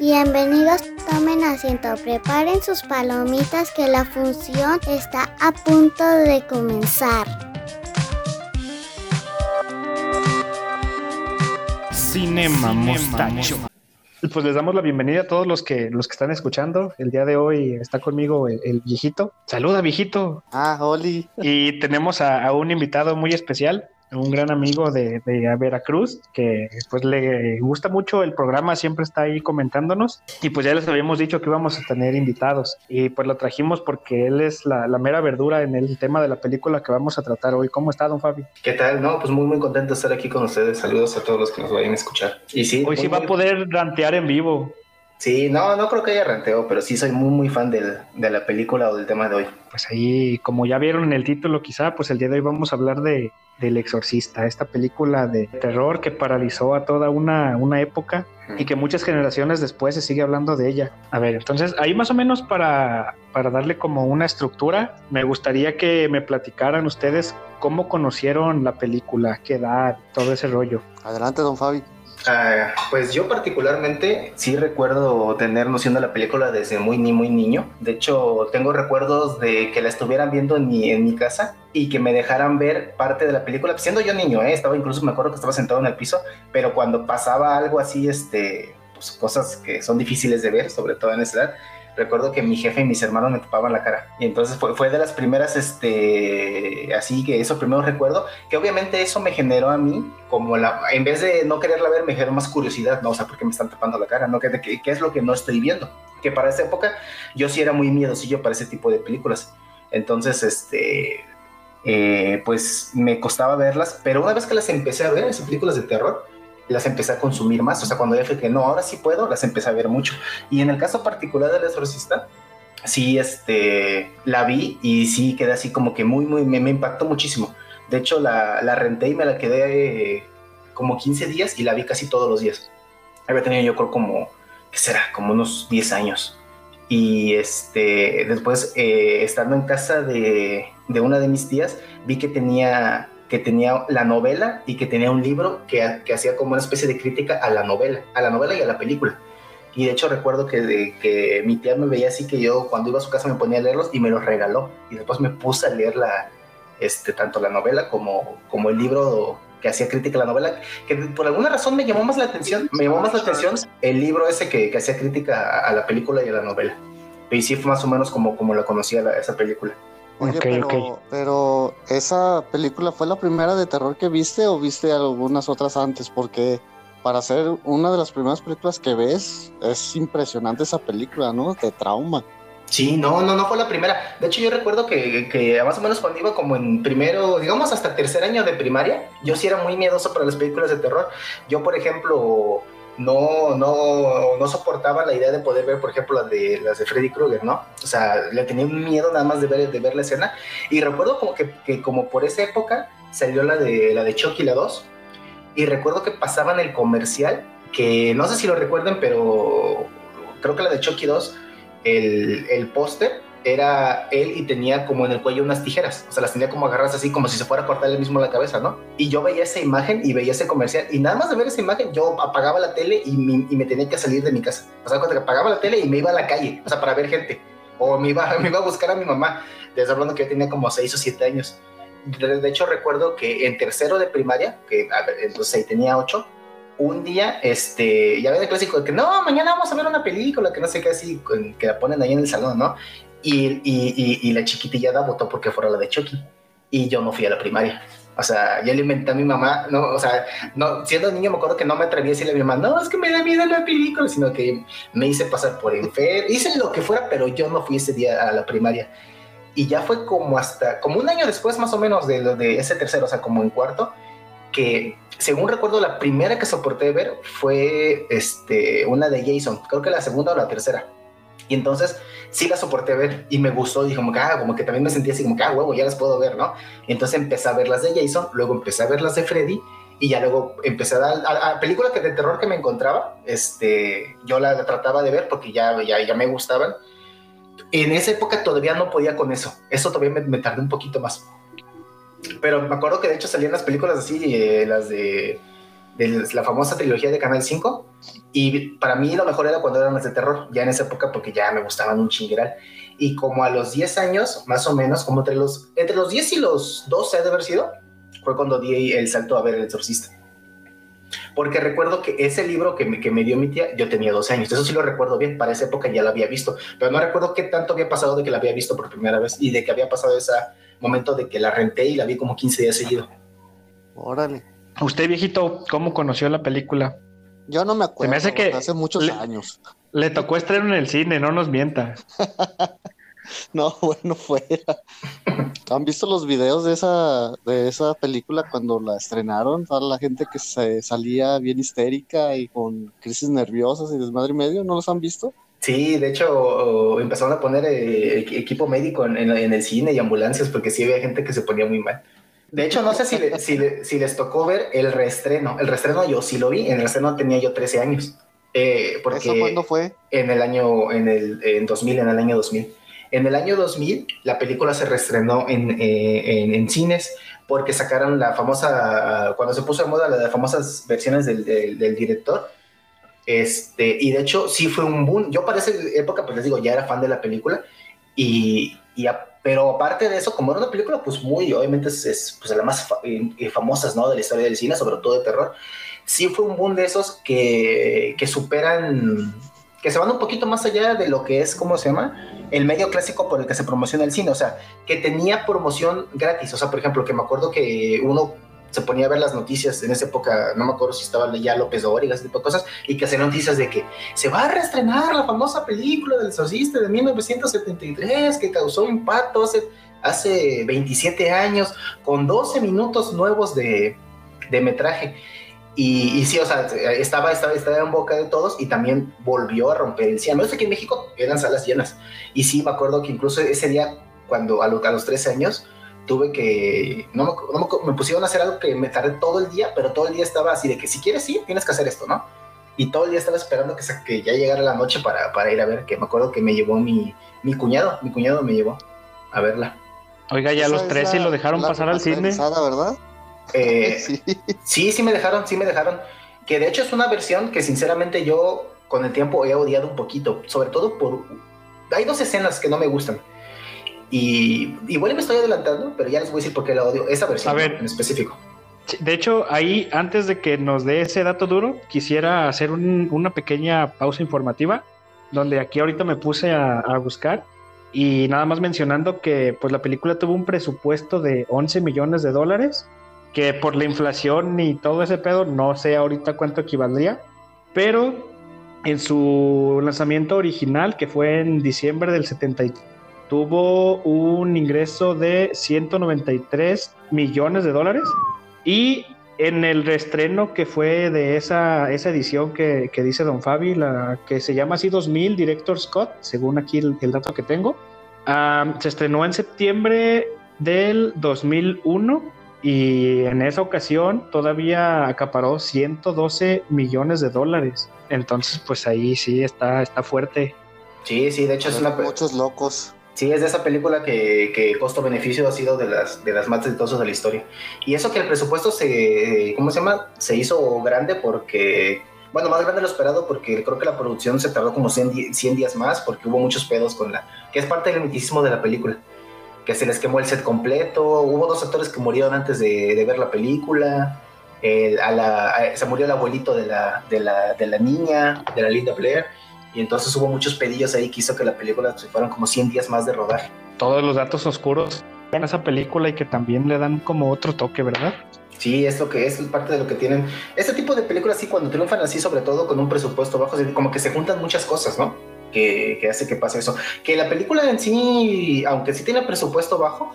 Bienvenidos, tomen asiento, preparen sus palomitas que la función está a punto de comenzar. Cinema Mostacho. Pues les damos la bienvenida a todos los que los que están escuchando. El día de hoy está conmigo el, viejito. Saluda, viejito. Ah, Oli. Y tenemos a un invitado muy especial un gran amigo de, Veracruz, que pues le gusta mucho el programa, siempre está ahí comentándonos. Y pues ya les habíamos dicho que íbamos a tener invitados. Y pues lo trajimos porque él es la, mera verdura en el tema de la película que vamos a tratar hoy. ¿Cómo está, don Fabi? ¿Qué tal? No, pues muy, muy contento de estar aquí con ustedes. Saludos a todos los que nos vayan a escuchar. Y sí, hoy sí va a poder rantear en vivo. Sí, no, no creo que haya ranteo, pero sí soy muy, muy fan del, de la película o del tema de hoy. Pues ahí, como ya vieron en el título, quizá, pues el día de hoy vamos a hablar de del Exorcista, esta película de terror que paralizó a toda una, una época y que muchas generaciones después se sigue hablando de ella. A ver, entonces ahí más o menos para, para darle como una estructura, me gustaría que me platicaran ustedes cómo conocieron la película, qué edad, todo ese rollo. Adelante, don Fabi. Ah, pues yo particularmente sí recuerdo tener noción de la película desde muy ni muy niño. De hecho, tengo recuerdos de que la estuvieran viendo en mi, en mi casa y que me dejaran ver parte de la película. Siendo yo niño, ¿eh? estaba incluso me acuerdo que estaba sentado en el piso, pero cuando pasaba algo así, este, pues cosas que son difíciles de ver, sobre todo en esa edad, recuerdo que mi jefe y mis hermanos me tapaban la cara. Y entonces fue, de las primeras, este, así que eso primero recuerdo, que obviamente eso me generó a mí, como la, en vez de no quererla ver, me generó más curiosidad, ¿no? O sea, ¿por qué me están tapando la cara? ¿No? ¿Qué, qué, qué es lo que no estoy viendo? Que para esa época yo sí era muy miedosillo para ese tipo de películas. Entonces, este, eh, pues me costaba verlas, pero una vez que las empecé a ver, esas películas de terror, las empecé a consumir más. O sea, cuando ya fue que no, ahora sí puedo, las empecé a ver mucho. Y en el caso particular del exorcista, sí, este, la vi y sí quedé así como que muy, muy, me, impactó muchísimo. De hecho, la, la, renté y me la quedé eh, como 15 días y la vi casi todos los días. Había tenido yo creo como, ¿qué será? Como unos 10 años. Y este, después, eh, estando en casa de, de una de mis tías, vi que tenía que tenía la novela y que tenía un libro que, que, hacía como una especie de crítica a la novela, a la novela y a la película. Y de hecho recuerdo que, que mi tía me veía así que yo cuando iba a su casa me ponía a leerlos y me los regaló. Y después me puse a leer la, este, tanto la novela como, como el libro que hacía crítica a la novela, que por alguna razón me llamó más la atención, me llamó más la atención el libro ese que, que hacía crítica a, la película y a la novela. Y sí fue más o menos como, como la conocía esa película. Oye, pero, pero esa película fue la primera de terror que viste o viste algunas otras antes? Porque para ser una de las primeras películas que ves, es impresionante esa película, ¿no? De trauma. Sí, no, no, no fue la primera. De hecho, yo recuerdo que, que, más o menos cuando iba como en primero, digamos hasta tercer año de primaria, yo sí era muy miedoso para las películas de terror. Yo, por ejemplo, no, no, no soportaba la idea de poder ver, por ejemplo, las de, las de Freddy Krueger, ¿no? O sea, le tenía un miedo nada más de ver, de ver la escena. Y recuerdo como que, que, como por esa época salió la de, la de Chucky, la 2. Y recuerdo que pasaban el comercial, que no sé si lo recuerden, pero creo que la de Chucky 2, el, el póster era él y tenía como en el cuello unas tijeras, o sea, las tenía como agarradas así como si se fuera a cortar él mismo la cabeza, ¿no? Y yo veía esa imagen y veía ese comercial y nada más de ver esa imagen yo apagaba la tele y, me tenía que salir de mi casa. O sea, cuando apagaba la tele y me iba a la calle, o sea, para ver gente. O me iba, me iba a buscar a mi mamá, desde hablando que yo tenía como 6 o 7 años. De, hecho, recuerdo que en tercero de primaria, que entonces ahí tenía 8, un día, este, ya ven el clásico de que no, mañana vamos a ver una película, que no sé qué así, que la ponen ahí en el salón, ¿no? Y, y, y, la chiquitillada votó porque fuera la de Chucky. Y yo no fui a la primaria. O sea, yo le inventé a mi mamá, no, o sea, no, siendo niño me acuerdo que no me atreví a decirle a mi mamá, no, es que me da miedo la película, sino que me hice pasar por enfermo, hice lo que fuera, pero yo no fui ese día a la primaria. Y ya fue como hasta, como un año después más o menos de, de ese tercero, o sea, como en cuarto, que según recuerdo la primera que soporté ver fue este, una de Jason, creo que la segunda o la tercera. Y entonces sí la soporté ver y me gustó. Y como que, ah, como que también me sentía así como que, ah, huevo, ya las puedo ver, ¿no? Y entonces empecé a ver las de Jason, luego empecé a ver las de Freddy y ya luego empecé a dar a, a películas que de terror que me encontraba, este, yo la, trataba de ver porque ya, ya, ya me gustaban. En esa época todavía no podía con eso. Eso todavía me, me tardé un poquito más. Pero me acuerdo que de hecho salían las películas así, eh, las de de la famosa trilogía de Canal 5. Y para mí lo mejor era cuando eran las de terror, ya en esa época, porque ya me gustaban un chingueral. Y como a los 10 años, más o menos, como entre los, entre los 10 y los 12 de haber sido, fue cuando di el salto a ver El Exorcista. Porque recuerdo que ese libro que me, que me dio mi tía, yo tenía 12 años, eso sí lo recuerdo bien, para esa época ya lo había visto, pero no recuerdo qué tanto había pasado de que la había visto por primera vez y de que había pasado ese momento de que la renté y la vi como 15 días seguido. Órale. Usted, viejito, ¿cómo conoció la película? Yo no me acuerdo. me hace que hace muchos años. Le tocó estrenar en el cine, no nos mienta. no, bueno, fuera. ¿Han visto los videos de esa, de esa película cuando la estrenaron? Toda la gente que se salía bien histérica y con crisis nerviosas y desmadre y medio, ¿no los han visto? Sí, de hecho empezaron a poner eh, equipo médico en, el cine y ambulancias porque sí había gente que se ponía muy mal. De hecho, no sé si, si, les tocó ver el reestreno. El reestreno yo sí lo vi, en el reestreno tenía yo 13 años. Eh, porque ¿Eso cuándo fue? En el año, en el en 2000, en el año 2000. En el año 2000, la película se reestrenó en, eh, en, cines porque sacaron la famosa, cuando se puso de moda las famosas versiones del, del, director. Este, y de hecho, sí fue un boom. Yo para esa época, pues les digo, ya era fan de la película. Y, y pero aparte de eso, como era una película, pues muy, obviamente es, pues, de las más eh, famosas, ¿no? De la historia del cine, sobre todo de terror. Sí fue un boom de esos que, que superan, que se van un poquito más allá de lo que es, ¿cómo se llama? el medio clásico por el que se promociona el cine, o sea, que tenía promoción gratis, o sea, por ejemplo, que me acuerdo que uno se ponía a ver las noticias en esa época, no me acuerdo si estaba ya López Dóriga, ese tipo de cosas, y que hacían noticias de que se va a reestrenar la famosa película del exorcista de 1973 que causó impacto hace, hace 27 años, con 12 minutos nuevos de, de metraje. Y, sí, o sea, estaba, estaba, estaba en boca de todos y también volvió a romper el cielo. Sé que en México eran salas llenas. Y sí, me acuerdo que incluso ese día, cuando a, a los 13 años, tuve que, no me, me, pusieron a hacer algo que me tardé todo el día, pero todo el día estaba así de que si quieres, sí, tienes que hacer esto, ¿no? Y todo el día estaba esperando que, que ya llegara la noche para, para, ir a ver, que me acuerdo que me llevó mi, mi cuñado, mi cuñado me llevó a verla. Oiga, ya los tres sí lo dejaron pasar al cine. ¿verdad? Eh, sí. sí, sí me dejaron, sí me dejaron. Que de hecho es una versión que sinceramente yo con el tiempo he odiado un poquito, sobre todo por... Hay dos escenas que no me gustan. Y igual me estoy adelantando, pero ya les voy a decir por qué la odio, esa versión en específico. De hecho, ahí, antes de que nos dé ese dato duro, quisiera hacer una pequeña pausa informativa, donde aquí ahorita me puse a, buscar y nada más mencionando que pues la película tuvo un presupuesto de 11 millones de dólares, que por la inflación y todo ese pedo, no sé ahorita cuánto equivaldría, pero en su lanzamiento original, que fue en diciembre del 73, tuvo un ingreso de 193 millones de dólares y en el reestreno que fue de esa, esa edición que, dice Don Fabi, la que se llama así 2000 Director Scott, según aquí el, dato que tengo, se estrenó en septiembre del 2001 y en esa ocasión todavía acaparó 112 millones de dólares. Entonces, pues ahí sí está, está fuerte. Sí, sí, de hecho es una... Muchos locos. Sí, es de esa película que, que costo-beneficio ha sido de las, de las más exitosas de la historia. Y eso que el presupuesto se, ¿cómo se llama? Se hizo grande porque, bueno, más grande de lo esperado porque creo que la producción se tardó como 100, 100 días más porque hubo muchos pedos con la, que es parte del misticismo de la película. Que se les quemó el set completo, hubo dos actores que murieron antes de, de ver la película, a la, se murió el abuelito de la, de la, de la niña, de la Linda Blair y entonces hubo muchos pedillos ahí que hizo que la película se fueran como 100 días más de rodaje. Todos los datos oscuros en esa película y que también le dan como otro toque, ¿verdad? Sí, es lo que es parte de lo que tienen. Este tipo de películas, sí, cuando triunfan así, sobre todo con un presupuesto bajo, como que se juntan muchas cosas, ¿no? Que, que hace que pase eso. Que la película en sí, aunque sí tiene presupuesto bajo,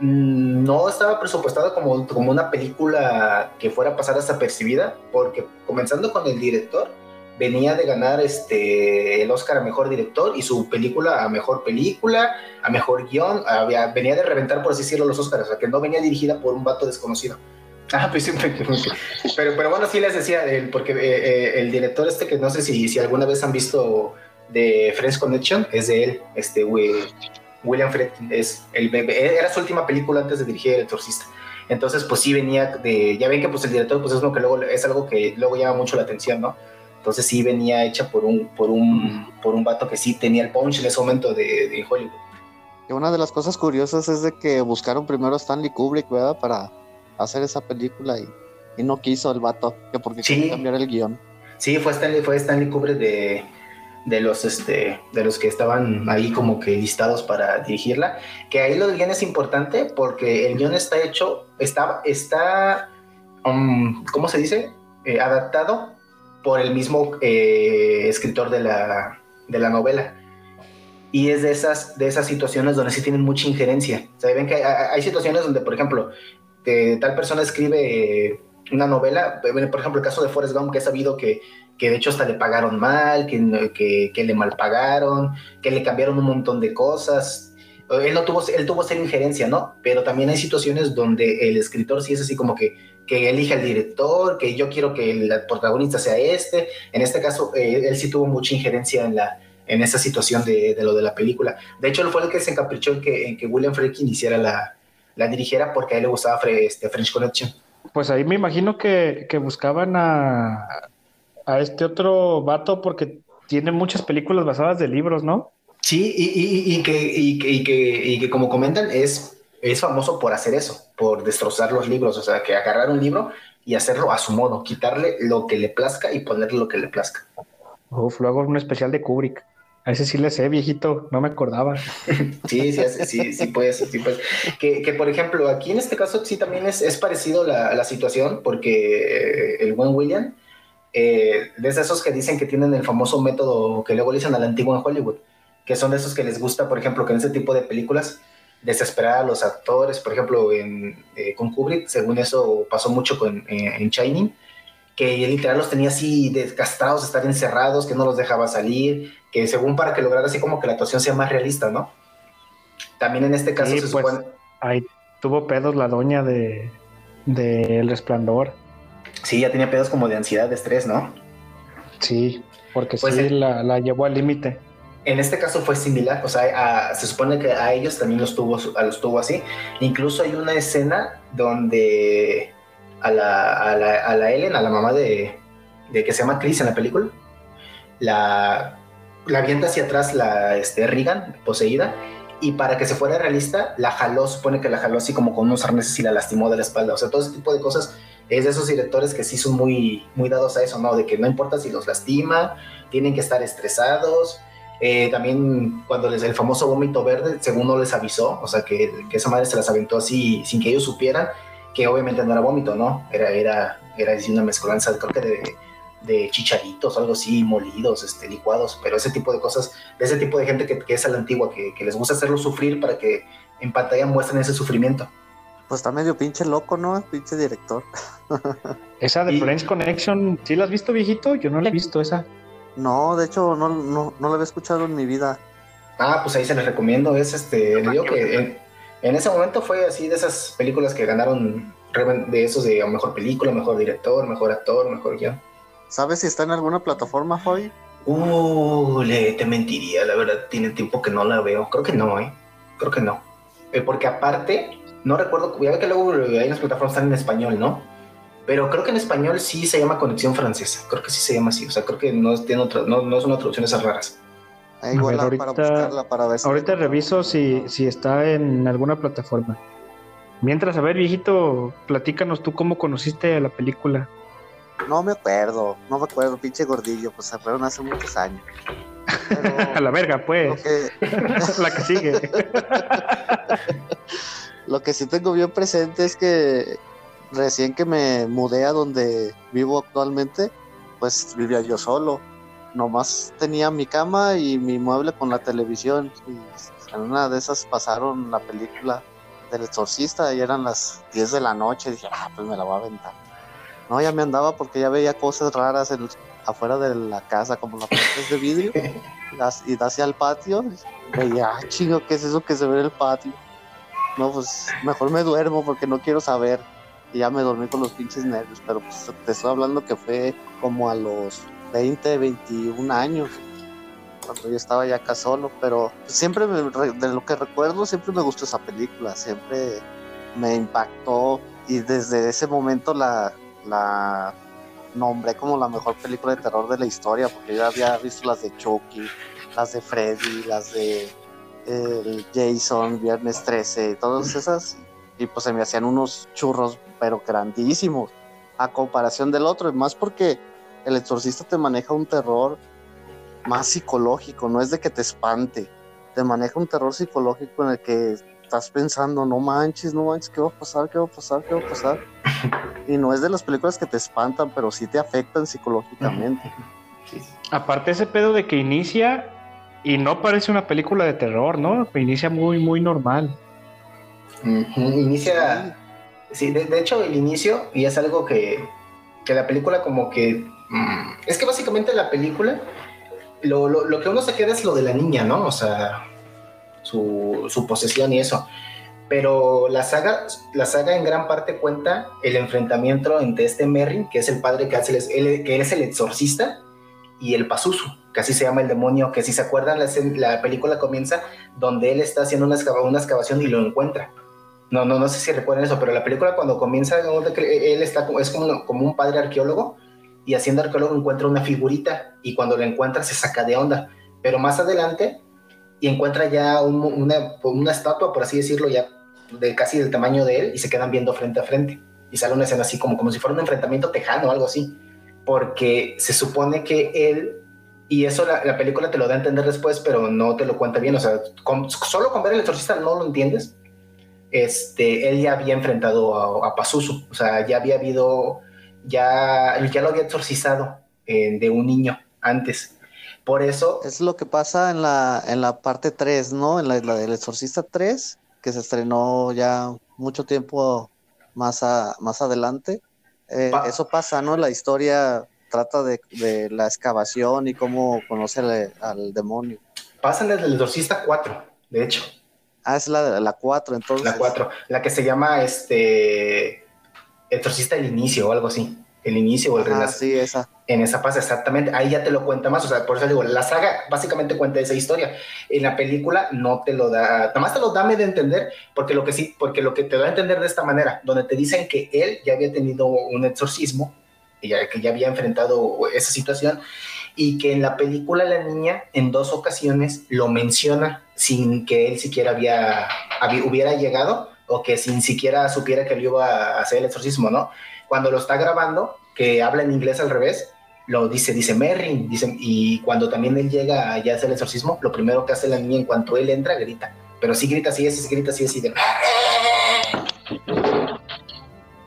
mm, no estaba presupuestada como, como una película que fuera a pasar hasta percibida, porque comenzando con el director, venía de ganar este, el Oscar a Mejor Director y su película a Mejor Película, a Mejor Guión, había, venía de reventar, por así decirlo, los Oscars, o sea, que no venía dirigida por un vato desconocido. Ah, pues siempre. Pero, pero bueno, sí les decía, el, porque eh, eh, el director este, que no sé si, si alguna vez han visto de Friends Connection, es de él, este William Fredkin, es el bebé, era su última película antes de dirigir El Exorcista. Entonces, pues sí venía de, ya ven que pues el director pues es lo que luego es algo que luego llama mucho la atención, ¿no? Entonces sí venía hecha por un, por un, por un vato que sí tenía el punch en ese momento de, de Hollywood. Y una de las cosas curiosas es de que buscaron primero a Stanley Kubrick, ¿verdad? Para hacer esa película y, y no quiso el vato, que porque sí. quería cambiar el guion. Sí, fue Stanley, fue Stanley Kubrick de, de los este de los que estaban ahí como que listados para dirigirla que ahí lo del guion es importante porque el guion está hecho está está um, cómo se dice eh, adaptado por el mismo eh, escritor de la, de la novela y es de esas de esas situaciones donde sí tienen mucha injerencia o sea, ven que hay, hay situaciones donde por ejemplo tal persona escribe una novela por ejemplo el caso de Forrest Gump que he sabido que que de hecho hasta le pagaron mal, que, que, que, le mal pagaron, que le cambiaron un montón de cosas. Él no tuvo, él tuvo ser injerencia, ¿no? Pero también hay situaciones donde el escritor sí es así como que, que elige al director, que yo quiero que el protagonista sea este. En este caso, eh, él sí tuvo mucha injerencia en la en esa situación de, de, lo de la película. De hecho, él fue el que se encaprichó en que, en que William Friedkin hiciera la, la dirigiera porque a él le gustaba este, French Connection. Pues ahí me imagino que, que buscaban a, a este otro vato porque tiene muchas películas basadas de libros, ¿no? Sí, y, y, y, que, y, que, y, que, como comentan, es, es famoso por hacer eso, por destrozar los libros, o sea, que agarrar un libro y hacerlo a su modo, quitarle lo que le plazca y ponerle lo que le plazca. Uf, luego un especial de Kubrick. A ese sí le sé, viejito, no me acordaba. sí, sí, sí, sí, pues, sí, pues. Que, que, por ejemplo, aquí en este caso sí también es, es parecido la, la situación, porque el buen William eh, de esos que dicen que tienen el famoso método que luego le dicen al antiguo en Hollywood, que son de esos que les gusta, por ejemplo, que en ese tipo de películas desesperar a los actores, por ejemplo, en, eh, con Kubrick, según eso pasó mucho con, eh, en Shining, que literal los tenía así desgastados, estar encerrados, que no los dejaba salir, que según para que lograra así como que la actuación sea más realista, ¿no? También en este caso sí, se pues, supone... Ahí tuvo pedos la doña de, de El Resplandor. Sí, ya tenía pedos como de ansiedad, de estrés, ¿no? Sí, porque pues sí, la, la, llevó al límite. En este caso fue similar, o sea, a, se supone que a ellos también los tuvo, los tuvo así. Incluso hay una escena donde a la, a la, a la Ellen, a la mamá de, de, que se llama Chris en la película, la, la avienta hacia atrás la este, Regan, poseída, y para que se fuera realista, la jaló, supone que la jaló así como con unos arneses y la lastimó de la espalda. O sea, todo ese tipo de cosas es de esos directores que sí son muy, muy dados a eso, ¿no? De que no importa si los lastima, tienen que estar estresados. Eh, también cuando les el famoso vómito verde, según no les avisó, o sea, que, que, esa madre se las aventó así sin que ellos supieran, que obviamente no era vómito, ¿no? Era, era, era una mezcolanza, creo que de, de chicharitos o algo así, molidos, este, licuados, pero ese tipo de cosas, de ese tipo de gente que, que es a la antigua, que, que les gusta hacerlo sufrir para que en pantalla muestren ese sufrimiento. Pues está medio pinche loco, ¿no? Pinche director. esa de y... French Connection, ¿sí la has visto, viejito? Yo no la he visto esa. No, de hecho, no, no, no la había escuchado en mi vida. Ah, pues ahí se les recomiendo. Es este, le digo que en, en, ese momento fue así de esas películas que ganaron de esos de mejor película, mejor director, mejor actor, mejor guion. ¿Sabes si está en alguna plataforma, Fabi? Uh, le, te mentiría, la verdad, tiene tiempo que no la veo. Creo que no, ¿eh? Creo que no. Eh, porque aparte, no recuerdo, ya ve que luego hay unas plataformas están en español, ¿no? Pero creo que en español sí se llama Conexión Francesa. Creo que sí se llama así. O sea, creo que no, tiene otra, no, no son traducciones raras. Ah, igual ahorita, para buscarla, para ver si ahorita reviso si, si está en alguna plataforma. Mientras, a ver, viejito, platícanos tú cómo conociste la película. No me acuerdo, no me acuerdo, pinche gordillo, pues se fueron hace muchos años. Pero, a la verga, pues. Que... la que sigue. Lo que sí tengo bien presente es que recién que me mudé a donde vivo actualmente, pues vivía yo solo. Nomás tenía mi cama y mi mueble con la televisión. Y en una de esas pasaron la película del exorcista y eran las 10 de la noche. Y dije, ah, pues me la voy a aventar. No, ya me andaba porque ya veía cosas raras en, afuera de la casa, como las puertas de vidrio. y hacia el patio. Y veía, ah, chingo, ¿qué es eso que se ve en el patio? no, pues mejor me duermo porque no quiero saber. Y ya me dormí con los pinches nervios, pero pues te estoy hablando que fue como a los 20, 21 años, cuando yo estaba ya acá solo, pero siempre me, de lo que recuerdo, siempre me gustó esa película, siempre me impactó y desde ese momento la, nombré como la mejor película de terror de la historia, porque yo había visto las de Chucky, las de Freddy, las de Jason, Viernes 13, todas esas, y pues se me hacían unos churros, pero grandísimos, a comparación del otro, y más porque el exorcista te maneja un terror más psicológico, no es de que te espante, te maneja un terror psicológico en el que estás pensando, no manches, no manches, ¿qué va a pasar? ¿Qué va a pasar? ¿Qué va a pasar? Y no es de las películas que te espantan, pero sí te afectan psicológicamente. Aparte ese pedo de que inicia y no parece una película de terror, ¿no? Inicia muy, muy normal. Inicia, sí, de, hecho el inicio, y es algo que, que la película como que... Mm, es que básicamente la película, lo, lo, lo que uno se queda es lo de la niña, ¿no? O sea, su, posesión y eso. Pero la saga, la saga en gran parte cuenta el enfrentamiento entre este Merrin, que es el padre que, hace el, que es el exorcista, y el Pazuzu, que así se llama el demonio, que si se acuerdan, la, la película comienza donde él está haciendo una, una excavación y lo encuentra. No, no, no sé si recuerdan eso, pero la película cuando comienza, él está es como, como un padre arqueólogo y haciendo arqueólogo encuentra una figurita y cuando la encuentra se saca de onda. Pero más adelante y encuentra ya una, una, estatua, por así decirlo, ya de casi del tamaño de él y se quedan viendo frente a frente. Y sale una escena así como, como si fuera un enfrentamiento tejano o algo así. Porque se supone que él, y eso la, película te lo da a entender después, pero no te lo cuenta bien. O sea, solo con ver el exorcista no lo entiendes. Este, él ya había enfrentado a, a Pazuzu. O sea, ya había habido, ya, ya lo había exorcizado eh, de un niño antes por eso. Es lo que pasa en la, en la parte 3, ¿no? En la, la del Exorcista 3, que se estrenó ya mucho tiempo más, más adelante. Eh, eso pasa, ¿no? La historia trata de, la excavación y cómo conoce al, demonio. Pasa en el Exorcista 4, de hecho. Ah, es la, la 4, entonces. La 4, la que se llama este Exorcista del Inicio o algo así el inicio o el ah, sí, esa. En esa pasa exactamente, ahí ya te lo cuenta más, o sea, por eso digo, la saga básicamente cuenta esa historia. En la película no te lo da, nada más te lo dame de entender, porque lo que sí, porque lo que te da a entender de esta manera, donde te dicen que él ya había tenido un exorcismo, y ya, que ya había enfrentado esa situación, y que en la película la niña en dos ocasiones lo menciona sin que él siquiera había, hubiera llegado o que sin siquiera supiera que él iba a hacer el exorcismo, ¿no? Cuando lo está grabando, que habla en inglés al revés, lo dice, dice Merrin, dice, y cuando también él llega a hacer el exorcismo, lo primero que hace la niña en cuanto él entra, grita. Pero sí grita sí grita así, así de...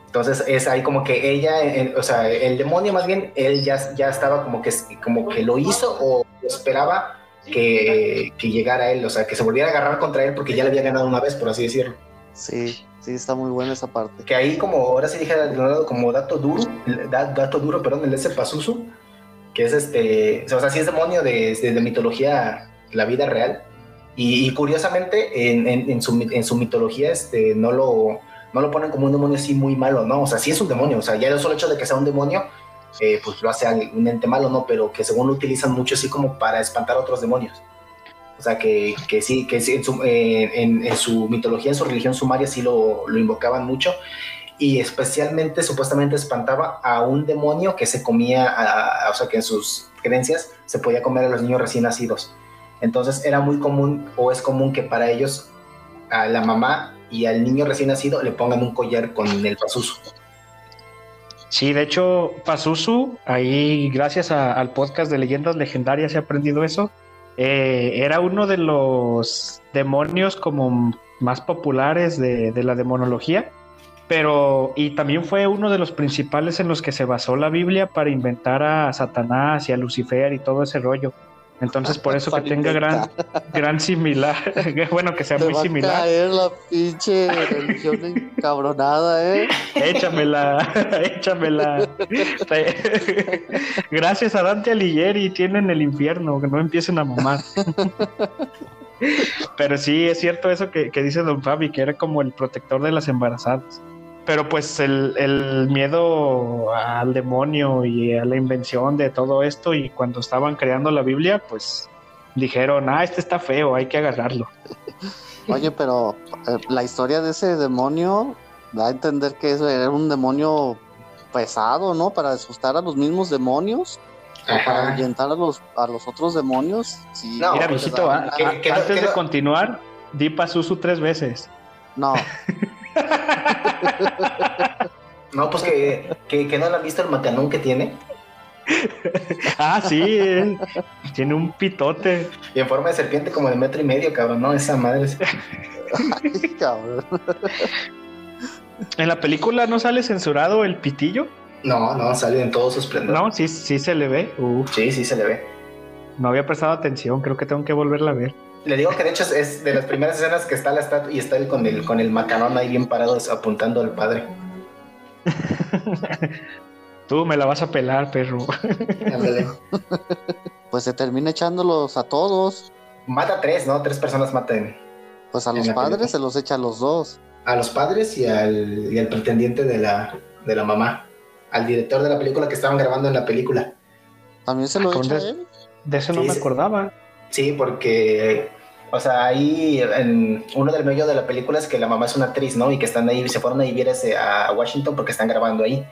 Entonces es ahí como que ella, o sea, el demonio más bien, él ya, ya estaba como que, como que lo hizo o esperaba que, que llegara a él, o sea, que se volviera a agarrar contra él porque ya le había ganado una vez, por así decirlo. Sí, sí, está muy buena esa parte. Que ahí como, ahora sí dije, como dato duro, dato duro, perdón, el ese Pazuzu, que es este, o sea, sí es demonio de, de, mitología, la vida real. Y, curiosamente, en, en, su, en su mitología, este, no lo, no lo ponen como un demonio así muy malo, ¿no? O sea, sí es un demonio, o sea, ya el solo hecho de que sea un demonio, eh, pues lo hace un ente malo, ¿no? Pero que según lo utilizan mucho así como para espantar a otros demonios. O sea, que, que sí, que en su, eh, en, su, mitología, en su religión sumaria sí lo, lo, invocaban mucho y especialmente supuestamente espantaba a un demonio que se comía, o sea, que en sus creencias se podía comer a los niños recién nacidos. Entonces era muy común o es común que para ellos a la mamá y al niño recién nacido le pongan un collar con el Pazuzu. Sí, de hecho, Pazuzu, ahí gracias al podcast de leyendas legendarias he aprendido eso. Eh, era uno de los demonios como más populares de, de, la demonología, pero y también fue uno de los principales en los que se basó la Biblia para inventar a Satanás y a Lucifer y todo ese rollo. Entonces, por eso que tenga gran, gran similar, bueno, que sea muy similar. Va a caer la pinche religión encabronada, ¿eh? Échamela, échamela. Gracias a Dante Alighieri tienen el infierno, que no empiecen a mamar. Pero sí, es cierto eso que, que dice Don Fabi, que era como el protector de las embarazadas pero pues el, miedo al demonio y a la invención de todo esto y cuando estaban creando la Biblia, pues dijeron, ah, este está feo, hay que agarrarlo. Oye, pero eh, la historia de ese demonio da a entender que era un demonio pesado, ¿no? Para asustar a los mismos demonios. para ahuyentar a los, a los otros demonios. Mira, pues, viejito, antes de continuar, di Pazuzu tres veces. No. no, pues que, que, no le han visto el macanón que tiene. ah, sí, tiene un pitote. Y en forma de serpiente como de metro y medio, cabrón, no, esa madre. Ay, cabrón. ¿En la película no sale censurado el pitillo? No, no, sale en todo su esplendor. No, sí, sí se le ve. Sí, sí se le ve. No había prestado atención, creo que tengo que volverla a ver. Le digo que de hecho es de las primeras escenas que está la estatua y está él con el, con el macanón ahí bien parado apuntando al padre. Tú me la vas a pelar, perro. pues se termina echándolos a todos. Mata a tres, ¿no? Tres personas maten. Pues a los padres se los echa a los dos. A los padres y al, y al pretendiente de la, de la mamá. Al director de la película que estaban grabando en la película. ¿También se lo echa él? De eso no me acordaba. Sí, porque, o sea, ahí en uno del medio de la película es que la mamá es una actriz, ¿no? Y que están ahí, se fueron a vivir a Washington porque están grabando ahí.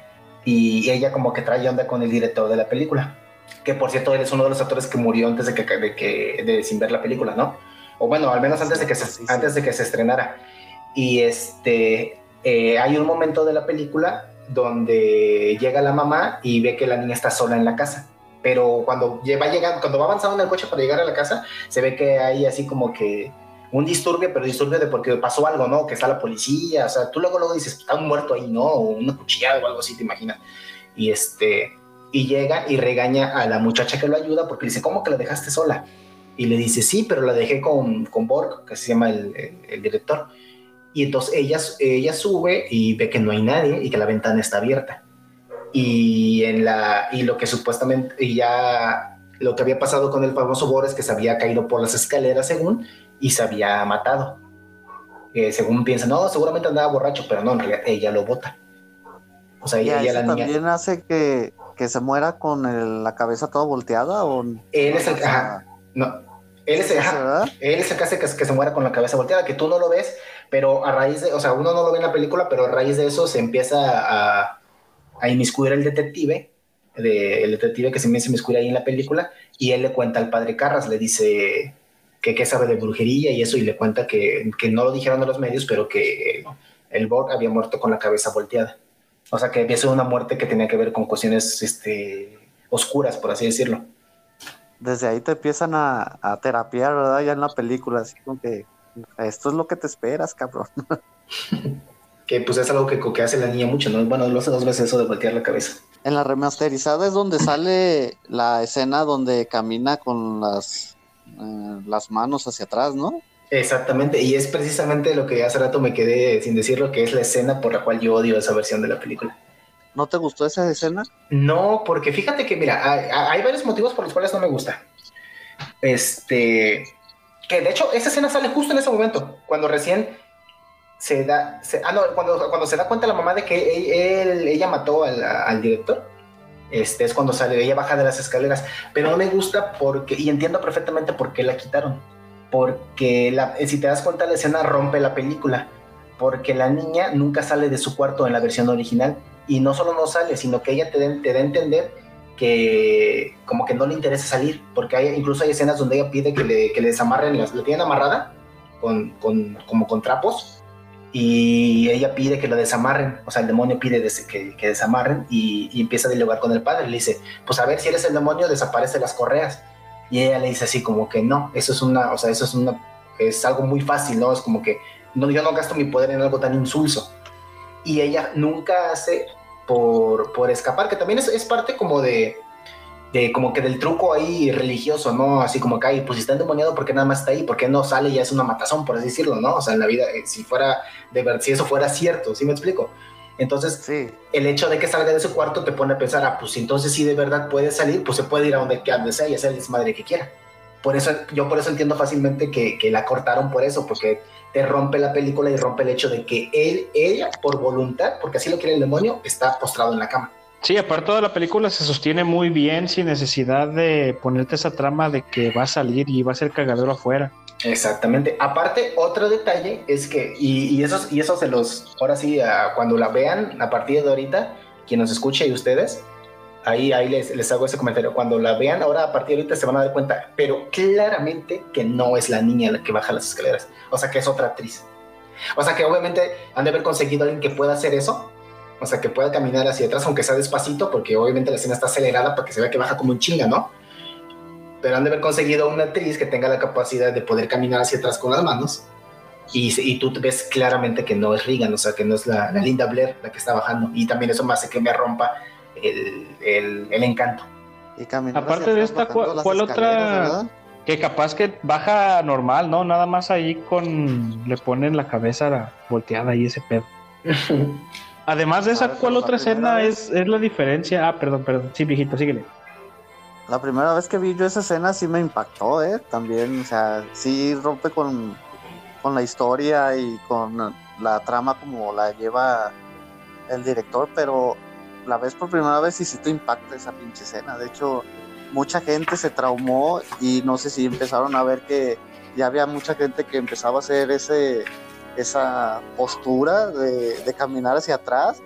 Y ella como que trae onda con el director de la película. Que por cierto, él es uno de los actores que murió antes de que, de, que, de sin ver la película, ¿no? O bueno, al menos antes de que se, antes de que se estrenara. Y este, eh, hay un momento de la película donde llega la mamá y ve que la niña está sola en la casa pero cuando va llegando, cuando va avanzando en el coche para llegar a la casa, se ve que hay así como que un disturbio, pero disturbio de porque pasó algo, ¿no? Que está la policía, o sea, tú luego luego dices, está un muerto ahí, ¿no? O una cuchillada o algo así, te imaginas. Y este, y llega y regaña a la muchacha que lo ayuda porque le dice, ¿cómo que la dejaste sola? Y le dice, sí, pero la dejé con, con Borg, que se llama el, el, director. Y entonces ella, ella sube y ve que no hay nadie y que la ventana está abierta y en la y lo que supuestamente y ya lo que había pasado con el famoso Boris que se había caído por las escaleras según y se había matado. Eh, según piensan no seguramente andaba borracho pero no en realidad ella lo bota o sea ella, la niña también hace que, que se muera con la cabeza toda volteada o él es el no él es, él es el que hace que, que, se muera con la cabeza volteada, que tú no lo ves, pero a raíz de, o sea, uno no lo ve en la película, pero a raíz de eso se empieza a, a inmiscuir el detective, de, el detective que se me inmiscuye ahí en la película, y él le cuenta al padre Carras, le dice que qué sabe de brujería y eso, y le cuenta que, que no lo dijeron a los medios, pero que el Borg había muerto con la cabeza volteada. O sea, que había sido una muerte que tenía que ver con cuestiones este, oscuras, por así decirlo. Desde ahí te empiezan a, a terapiar, ¿verdad? Ya en la película, así como que esto es lo que te esperas, cabrón. que pues es algo que, que hace la niña mucho, ¿no? Bueno, lo hace dos veces eso de voltear la cabeza. En la remasterizada es donde sale la escena donde camina con las, eh, las manos hacia atrás, ¿no? Exactamente, y es precisamente lo que hace rato me quedé sin decirlo, que es la escena por la cual yo odio esa versión de la película. ¿No te gustó esa escena? No, porque fíjate que, mira, hay, hay varios motivos por los cuales no me gusta. Este, que de hecho esa escena sale justo en ese momento, cuando recién se da, ah, no, cuando, cuando se da cuenta la mamá de que ella mató al, director, este es cuando sale, ella baja de las escaleras, pero no me gusta porque, y entiendo perfectamente por qué la quitaron, porque la, si te das cuenta la escena rompe la película, porque la niña nunca sale de su cuarto en la versión original, y no solo no sale, sino que ella te, te da a entender que como que no le interesa salir, porque hay, incluso hay escenas donde ella pide que le, que le desamarren, las, la tienen amarrada con, con, como con trapos, y ella pide que lo desamarren, o sea, el demonio pide que, que, desamarren y, empieza a dialogar con el padre. Le dice, pues a ver, si eres el demonio, desaparece las correas. Y ella le dice así como que no, eso es una, o sea, eso es una, es algo muy fácil, ¿no? Es como que no, yo no gasto mi poder en algo tan insulso. Y ella nunca hace por, por escapar, que también es, es parte como de, de como que del truco ahí religioso, ¿no? Así como que, pues si está endemoniado, ¿por qué nada más está ahí? ¿Por qué no sale y ya es una matazón, por así decirlo, ¿no? O sea, en la vida, eh, si fuera, de ver, si eso fuera cierto, ¿sí me explico? Entonces, el hecho de que salga de ese cuarto te pone a pensar, ah, pues entonces si de verdad puede salir, pues se puede ir a donde, donde sea y hacer el madre que quiera. Por eso, yo por eso entiendo fácilmente que, que la cortaron por eso, porque te rompe la película y rompe el hecho de que él, ella, por voluntad, porque así lo quiere el demonio, está postrado en la cama. Sí, aparte toda la película se sostiene muy bien sin necesidad de ponerte esa trama de que va a salir y va a ser cagadero afuera. Exactamente. Aparte, otro detalle es que, y, y eso, y eso se los, ahora sí, cuando la vean a partir de ahorita, quien nos escuche y ustedes, ahí, ahí les, les, hago ese comentario. Cuando la vean ahora a partir de ahorita se van a dar cuenta, pero claramente que no es la niña la que baja las escaleras, o sea que es otra actriz. O sea que obviamente han de haber conseguido alguien que pueda hacer eso, o sea que pueda caminar hacia atrás, aunque sea despacito, porque obviamente la escena está acelerada para que se vea que baja como un chinga, ¿no? pero han de haber conseguido una actriz que tenga la capacidad de poder caminar hacia atrás con las manos y, y tú ves claramente que no es Regan, o sea, que no es la, Linda Blair la que está bajando y también eso me hace que me rompa el, el, encanto. Y Aparte de esta, ¿cuál, otra? Que capaz que baja normal, ¿no? Nada más ahí con... le ponen la cabeza volteada y ese pedo. Además de esa, ¿cuál otra escena es, es la diferencia? Ah, perdón, perdón. Sí, viejito, síguele. La primera vez que vi yo esa escena sí me impactó, ¿eh? También, o sea, sí rompe con, la historia y con la trama como la lleva el director, pero la ves por primera vez y sí te impacta esa pinche escena. De hecho, mucha gente se traumó y no sé si empezaron a ver que ya había mucha gente que empezaba a hacer ese esa postura de, caminar hacia atrás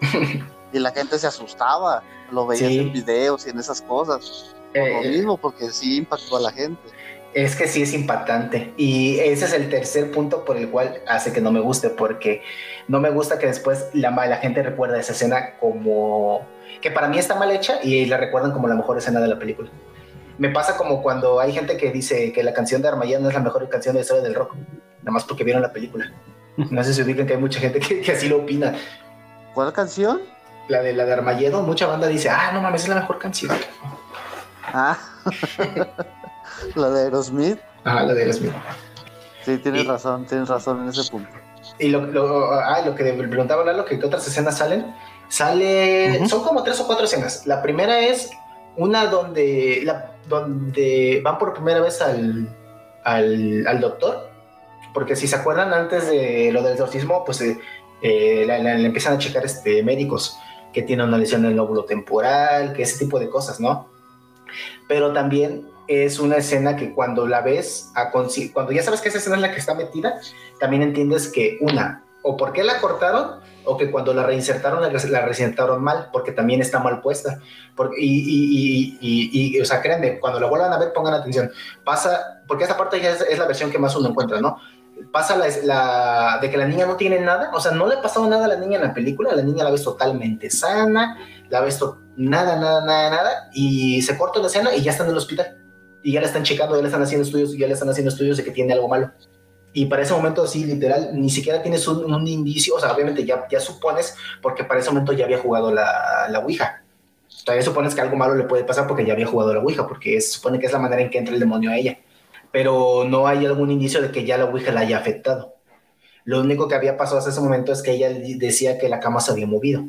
y la gente se asustaba lo veías en videos y en esas cosas. Por lo eh, mismo, porque sí impactó a la gente. Es que sí es impactante. Y ese es el tercer punto por el cual hace que no me guste, porque no me gusta que después la, la gente recuerda esa escena como que para mí está mal hecha y la recuerdan como la mejor escena de la película. Me pasa como cuando hay gente que dice que la canción de Armageddon es la mejor canción de la historia del rock, nada más porque vieron la película. No sé si ubican que hay mucha gente que, que así lo opina. ¿Cuál canción? la de la de Armageddon, mucha banda dice, ah, no mames, es la mejor canción. Ah, la de Aerosmith. Ah, la de Aerosmith. Sí, tienes razón, tienes razón en ese punto. Y lo, lo, ah, lo que preguntaba Lalo, que qué otras escenas salen. Sale, son como tres o cuatro escenas. La primera es una donde, la, donde van por primera vez al, al, al doctor, porque si se acuerdan antes de lo del exorcismo, pues eh, eh, le empiezan a checar este, médicos que tiene una lesión en el lóbulo temporal, que ese tipo de cosas, ¿no? Pero también es una escena que cuando la ves, a cuando ya sabes que esa escena es la que está metida, también entiendes que una, o por qué la cortaron, o que cuando la reinsertaron, la, reinsertaron mal, porque también está mal puesta. Porque, y, y, y, o sea, créanme, cuando la vuelvan a ver, pongan atención. Pasa, porque esta parte ya es la versión que más uno encuentra, ¿no? Pasa la, de que la niña no tiene nada, o sea, no le ha pasado nada a la niña en la película, la niña la ves totalmente sana, la ves nada, nada, nada, nada, y se corta la escena y ya está en el hospital, y ya le están checando, ya le están haciendo estudios, ya le están haciendo estudios de que tiene algo malo. Y para ese momento, así, literal, ni siquiera tienes un, indicio, o sea, obviamente ya, supones, porque para ese momento ya había jugado la, la Ouija. Todavía supones que algo malo le puede pasar porque ya había jugado la Ouija, porque se supone que es la manera en que entra el demonio a ella pero no hay algún indicio de que ya la Ouija la haya afectado. Lo único que había pasado hasta ese momento es que ella decía que la cama se había movido,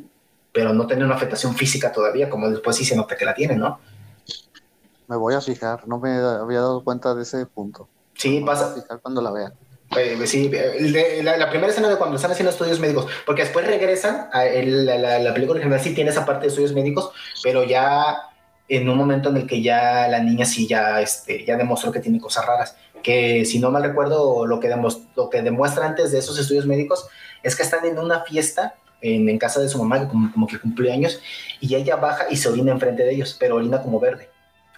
pero no tenía una afectación física todavía, como después sí se nota que la tiene, ¿no? Me voy a fijar, no me había dado cuenta de ese punto. Sí, pasa. fijar cuando la vean. Eh, sí, la, primera escena de cuando están haciendo estudios médicos, porque después regresan, a la, la, película general sí tiene esa parte de estudios médicos, pero ya en un momento en el que ya la niña sí ya, este, ya demostró que tiene cosas raras. Que si no mal recuerdo, lo que, lo que demuestra antes de esos estudios médicos es que están en una fiesta en, en casa de su mamá, que como, como, que cumple años, y ella baja y se orina enfrente de ellos, pero orina como verde.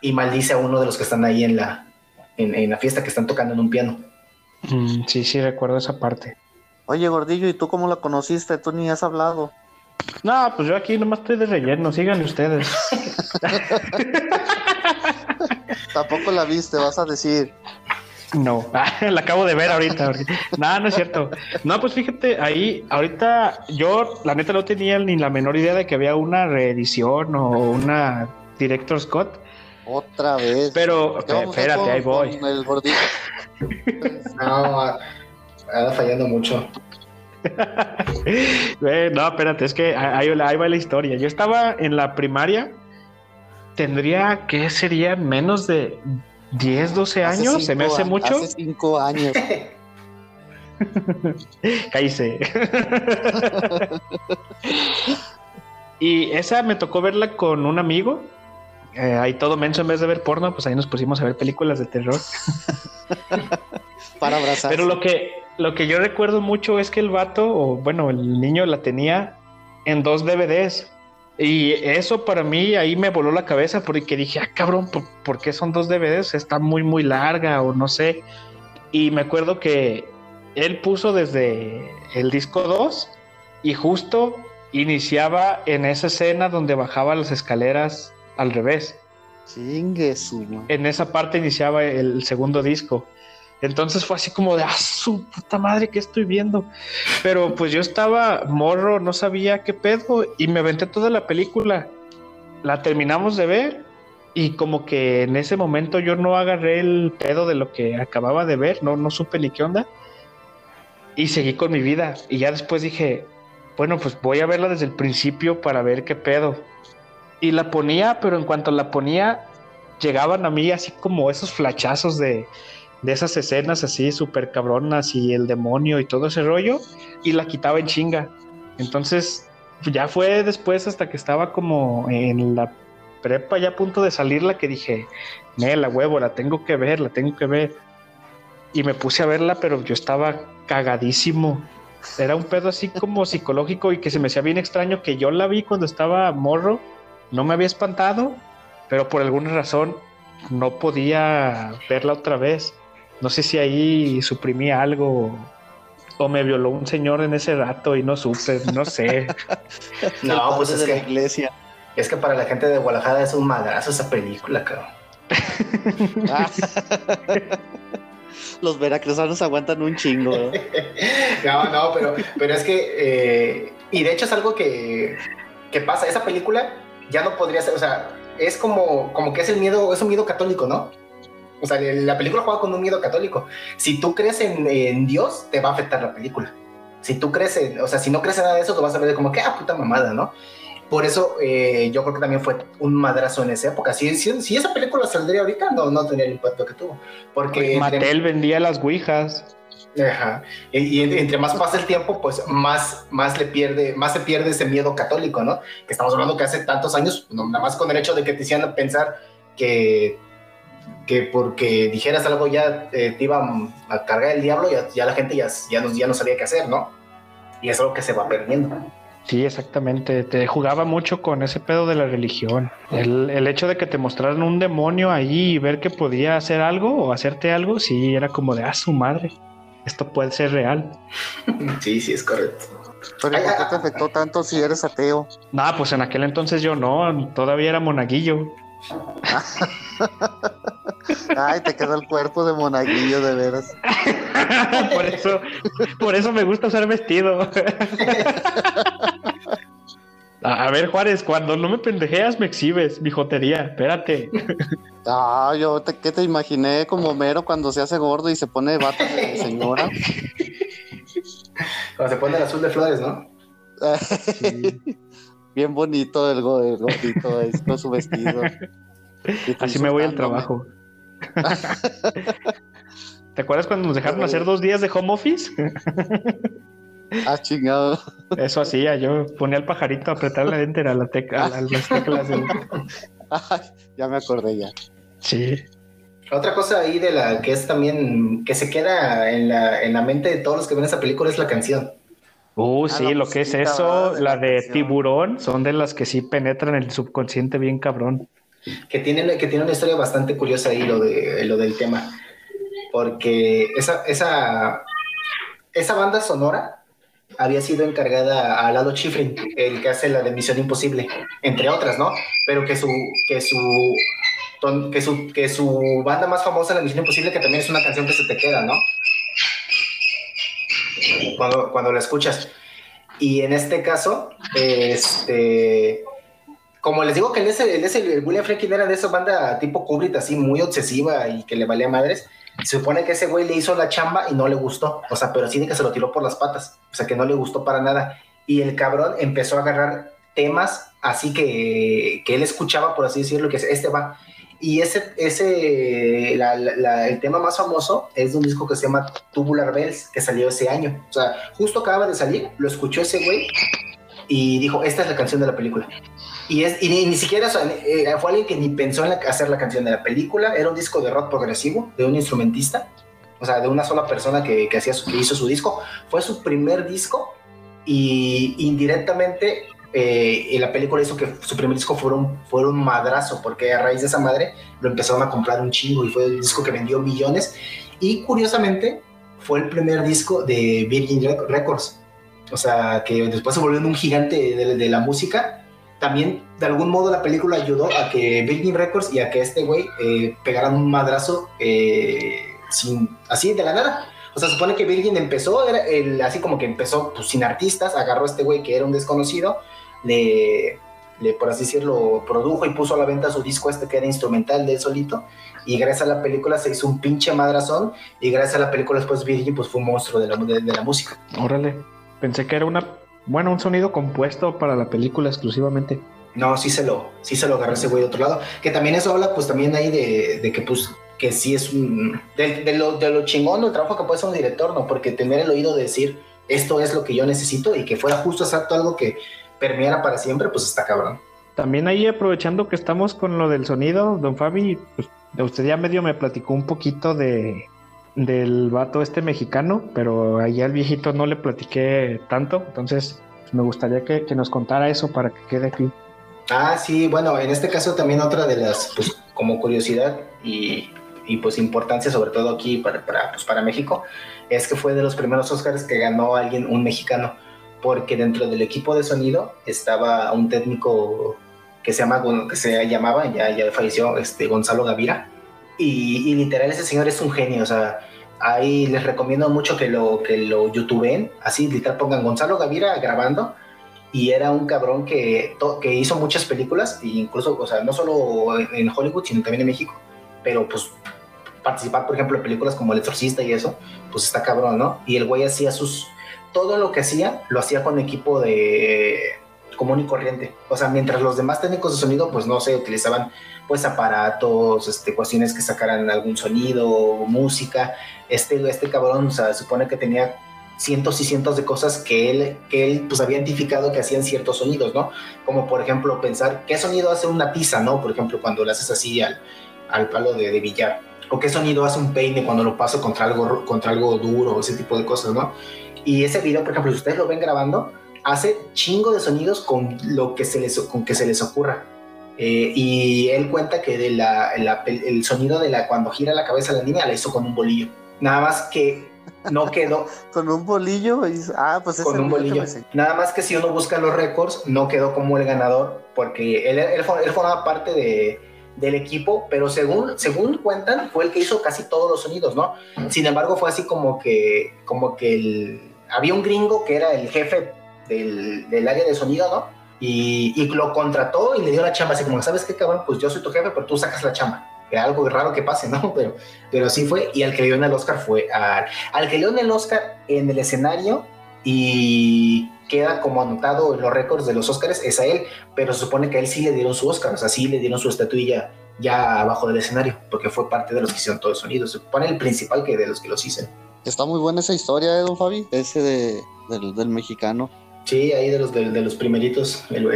Y maldice a uno de los que están ahí en la, en, en la fiesta, que están tocando en un piano. Mm, sí, sí, recuerdo esa parte. Oye, Gordillo, ¿y tú cómo la conociste? Tú ni has hablado. No, pues yo aquí nomás estoy de relleno, síganme ustedes. Tampoco la viste, vas a decir. No, la acabo de ver ahorita. No, no es cierto. No, pues fíjate, ahí, ahorita yo, la neta, no tenía ni la menor idea de que había una reedición o una Director Scott. Otra vez. Pero, espérate, ahí voy. no, anda fallando mucho. no, espérate, es que ahí, va la historia. Yo estaba en la primaria, tendría, ¿qué sería? Menos de 10, 12 años, se me hace mucho. Hace 5 años. Cállese. y esa me tocó verla con un amigo. Eh, ahí todo menso en vez de ver porno, pues ahí nos pusimos a ver películas de terror. para abrazar. Pero lo que, lo que yo recuerdo mucho es que el vato, o bueno, el niño la tenía en dos DVDs. Y eso para mí ahí me voló la cabeza porque dije, ah, cabrón, ¿por, qué son dos DVDs? Está muy, muy larga o no sé. Y me acuerdo que él puso desde el disco 2 y justo iniciaba en esa escena donde bajaba las escaleras al revés. Chingue En esa parte iniciaba el segundo disco. Entonces fue así como de, ah, su puta madre, ¿qué estoy viendo? Pero pues yo estaba morro, no sabía qué pedo y me aventé toda la película. La terminamos de ver y como que en ese momento yo no agarré el pedo de lo que acababa de ver, no, no supe ni qué onda. Y seguí con mi vida. Y ya después dije, bueno, pues voy a verla desde el principio para ver qué pedo. Y la ponía, pero en cuanto la ponía, llegaban a mí así como esos flachazos de de esas escenas así súper cabronas y el demonio y todo ese rollo y la quitaba en chinga. Entonces ya fue después hasta que estaba como en la prepa ya a punto de salir la que dije, la huevo, la tengo que ver, la tengo que ver. Y me puse a verla, pero yo estaba cagadísimo. Era un pedo así como psicológico y que se me hacía bien extraño que yo la vi cuando estaba morro, no me había espantado, pero por alguna razón no podía verla otra vez. No sé si ahí suprimí algo o me violó un señor en ese rato y no supe, no sé. no, pues es que iglesia. Es que para la gente de Guadalajara es un madrazo esa película, cabrón. Los veracruzanos aguantan un chingo. ¿no? no, pero, pero es que, eh, y de hecho es algo que, que pasa, esa película ya no podría ser, o sea, es como, como que es el miedo, es un miedo católico, ¿no? O sea, la película juega con un miedo católico. Si tú crees en, Dios, te va a afectar la película. Si tú crees en, o sea, si no crees en nada de eso, tú vas a ver como que, ah, puta mamada, ¿no? Por eso eh, yo creo que también fue un madrazo en esa época. Si, si, esa película saldría ahorita, no, no tendría el impacto que tuvo. Porque Mattel vendía las ouijas. Ajá. Y, entre más pasa el tiempo, pues más, más le pierde, más se pierde ese miedo católico, ¿no? Que estamos hablando que hace tantos años, nada más con el hecho de que te hicieran pensar que que porque dijeras algo ya eh, te iba a cargar el diablo, ya, ya la gente ya, ya, no, ya no sabía qué hacer, ¿no? Y es algo que se va perdiendo. Sí, exactamente. Te jugaba mucho con ese pedo de la religión. El, el, hecho de que te mostraran un demonio ahí y ver que podía hacer algo o hacerte algo, sí, era como de, ah, su madre, esto puede ser real. Sí, sí, es correcto. Pero ¿por qué te afectó tanto si eres ateo? No, pues en aquel entonces yo no, todavía era monaguillo. Ay, te quedó el cuerpo de monaguillo, de veras. por eso, por eso me gusta usar vestido. A ver, Juárez, cuando no me pendejeas, me exhibes, mi jotería, espérate. Ah, yo te, ¿qué te imaginé como mero cuando se hace gordo y se pone bata de señora? Cuando se pone el azul de flores, ¿no? Bien bonito el, gordito, es, con su vestido. Así me voy al trabajo. ¿Te acuerdas cuando nos dejaron hacer dos días de home office? ah, chingado. Eso hacía, yo ponía al pajarito a apretarle la enter a, la teca, a las teclas. ya me acordé ya. Sí. Otra cosa ahí de la que es también, que se queda en la, en la mente de todos los que ven esa película es la canción. Uh, ah, sí, lo que es eso, la, de tiburón, son de las que sí penetran el subconsciente bien cabrón que tiene, que tiene una historia bastante curiosa ahí lo, de, lo del tema, porque esa, esa, esa banda sonora había sido encargada a Lalo Schifrin, el que hace la de Misión Imposible, entre otras, ¿no? Pero que su, que su, que su, que su banda más famosa, la Misión Imposible, que también es una canción que se te queda, ¿no? Cuando, cuando la escuchas. Y en este caso, este, como les digo que el ese, el William Franklin era de esa banda tipo Kubrick, así muy obsesiva y que le valía madres. Se supone que ese güey le hizo la chamba y no le gustó. O sea, pero sí de que se lo tiró por las patas. O sea, que no le gustó para nada. Y el cabrón empezó a agarrar temas así que, que él escuchaba, por así decirlo, que este va. Y ese, ese el tema más famoso es de un disco que se llama Tubular Bells, que salió ese año. O sea, justo acaba de salir, lo escuchó ese güey y dijo, esta es la canción de la película. Y, es, y ni, siquiera eh, fue alguien que ni pensó en hacer la canción de la película, era un disco de rock progresivo de un instrumentista o sea, de una sola persona que, que, hacía que hizo su disco. Fue su primer disco y indirectamente eh, la película hizo que su primer disco fuera un, fuera un madrazo, porque a raíz de esa madre lo empezaron a comprar un chingo y fue el disco que vendió millones. Y curiosamente fue el primer disco de Virgin Records, o sea, que después se volvió un gigante de, la música. También, de algún modo, la película ayudó a que Virgin Records y a que este güey eh, pegaran un madrazo eh, sin, así de la nada. O sea, se supone que Virgin empezó, era el, así como que empezó pues, sin artistas, agarró a este güey que era un desconocido, le, por así decirlo, produjo y puso a la venta su disco este que era instrumental de él solito, y gracias a la película se hizo un pinche madrazón, y gracias a la película después Virgin pues fue un monstruo de la, de, la música. Órale, pensé que era una, bueno, un sonido compuesto para la película exclusivamente. No, sí se lo, sí se lo agarró ese güey de otro lado, que también eso habla pues también ahí de, de que pues que sí es un, de, lo, de lo chingón del trabajo que puede ser un director, ¿no? Porque tener el oído de decir, esto es lo que yo necesito y que fuera justo exacto algo que permeara para siempre, pues está cabrón. También ahí aprovechando que estamos con lo del sonido, don Fabi, pues usted ya medio me platicó un poquito de del vato este mexicano, pero allá al viejito no le platiqué tanto, entonces pues, me gustaría que, que, nos contara eso para que quede aquí. Ah, sí, bueno, en este caso también otra de las, pues como curiosidad y y pues importancia sobre todo aquí para, para, pues para México, es que fue de los primeros Oscars que ganó alguien, un mexicano, porque dentro del equipo de sonido estaba un técnico que se, llama, que se llamaba, ya, ya falleció, este, Gonzalo Gavira, y, literal ese señor es un genio, o sea, ahí les recomiendo mucho que lo, que lo youtubeen, así literal pongan Gonzalo Gavira grabando, y era un cabrón que, que hizo muchas películas, e incluso, o sea, no solo en Hollywood, sino también en México, pero pues participar, por ejemplo, en películas como El Exorcista y eso, pues está cabrón, ¿no? Y el güey hacía sus. Todo lo que hacía, lo hacía con equipo de común y corriente. O sea, mientras los demás técnicos de sonido, pues no sé, utilizaban pues aparatos, este, cuestiones que sacaran algún sonido, música. Este, este cabrón, o sea, supone que tenía cientos y cientos de cosas que él, que él pues había identificado que hacían ciertos sonidos, ¿no? Como por ejemplo pensar qué sonido hace una tiza, ¿no? Por ejemplo, cuando le haces así al, al palo de, de billar o qué sonido hace un peine cuando lo paso contra algo, contra algo duro, ese tipo de cosas, ¿no? Y ese video, por ejemplo, si ustedes lo ven grabando, hace chingo de sonidos con lo que se les, con que se les ocurra. Eh, y él cuenta que de la, el sonido de la cuando gira la cabeza la niña la hizo con un bolillo. Nada más que no quedó. con un bolillo. Ah, pues con un bolillo. Nada más que si uno busca los récords, no quedó como el ganador, porque él, él formaba parte de, del equipo, pero según, según cuentan, fue el que hizo casi todos los sonidos, ¿no? Sin embargo, fue así como que, como que el, había un gringo que era el jefe del, área de sonido, ¿no? Y, y, lo contrató y le dio la chamba, así como, ¿sabes qué, cabrón? Pues yo soy tu jefe, pero tú sacas la chamba. Era algo raro que pase, ¿no? Pero, pero así fue, y al que le dio el Oscar fue al, al que le dio el Oscar en el escenario y queda como anotado en los récords de los Oscars es a él, pero se supone que a él sí le dieron su Oscar, o sea, sí le dieron su estatuilla ya abajo del escenario, porque fue parte de los que hicieron todo el sonido. Se supone el principal que de los que los hicieron. Está muy buena esa historia, ¿eh, don Fabi? Ese de, del, mexicano. Sí, ahí de los, de, los primeritos, el,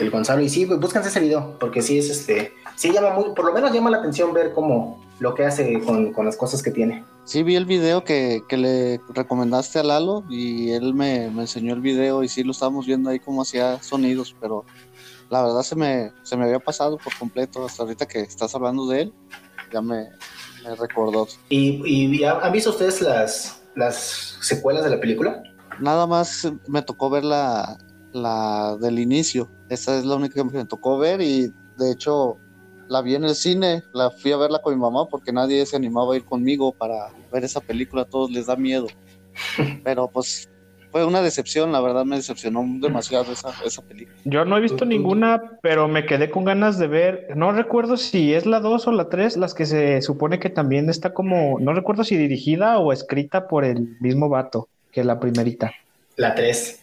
el, Gonzalo. Y sí, búsquense ese video, porque sí es este. Sí llama muy, por lo menos llama la atención ver cómo lo que hace con, con las cosas que tiene. Sí, vi el video que, que, le recomendaste a Lalo y él me, me, enseñó el video y sí lo estábamos viendo ahí cómo hacía sonidos, pero la verdad se me, se me había pasado por completo. Hasta ahorita que estás hablando de él, ya me, me recordó. ¿Y, y han visto ustedes las, las secuelas de la película? Nada más me tocó ver la, la del inicio. Esa es la única que me tocó ver y de hecho la vi en el cine, la fui a verla con mi mamá porque nadie se animaba a ir conmigo para ver esa película, a todos les da miedo. Pero pues fue una decepción, la verdad me decepcionó demasiado esa, esa película. Yo no he visto ninguna, pero me quedé con ganas de ver, no recuerdo si es la 2 o la 3, las que se supone que también está como, no recuerdo si dirigida o escrita por el mismo vato que la primerita. La 3.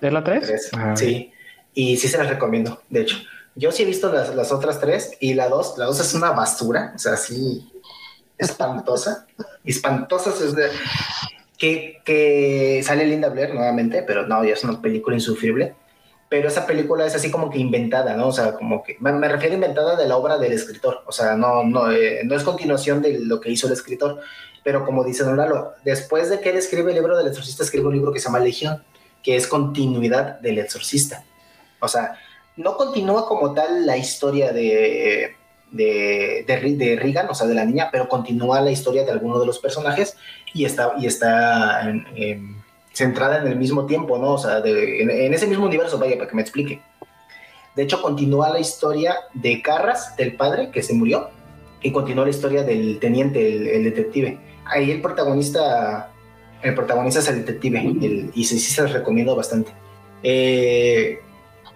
¿Es la 3? Ah. Sí, y sí se las recomiendo, de hecho. Yo sí he visto las, las otras tres y la dos, la dos es una basura, o sea, sí, espantosa, espantosa, es de, que, que sale Linda Blair nuevamente, pero no, ya es una película insufrible. Pero esa película es así como que inventada, ¿no? O sea, como que me, refiero a inventada de la obra del escritor, o sea, no, no, eh, no es continuación de lo que hizo el escritor, pero como dice Don Lalo, después de que él escribe el libro del exorcista, escribe un libro que se llama Legión, que es continuidad del exorcista. O sea, no continúa como tal la historia de, de, de, Regan, o sea, de la niña, pero continúa la historia de alguno de los personajes y está, y está centrada en el mismo tiempo, ¿no? O sea, en, ese mismo universo, vaya, para que me explique. De hecho, continúa la historia de Carras, del padre que se murió, y continúa la historia del teniente, el, detective. Ahí el protagonista, el protagonista es el detective, y sí, sí se los recomiendo bastante. Eh,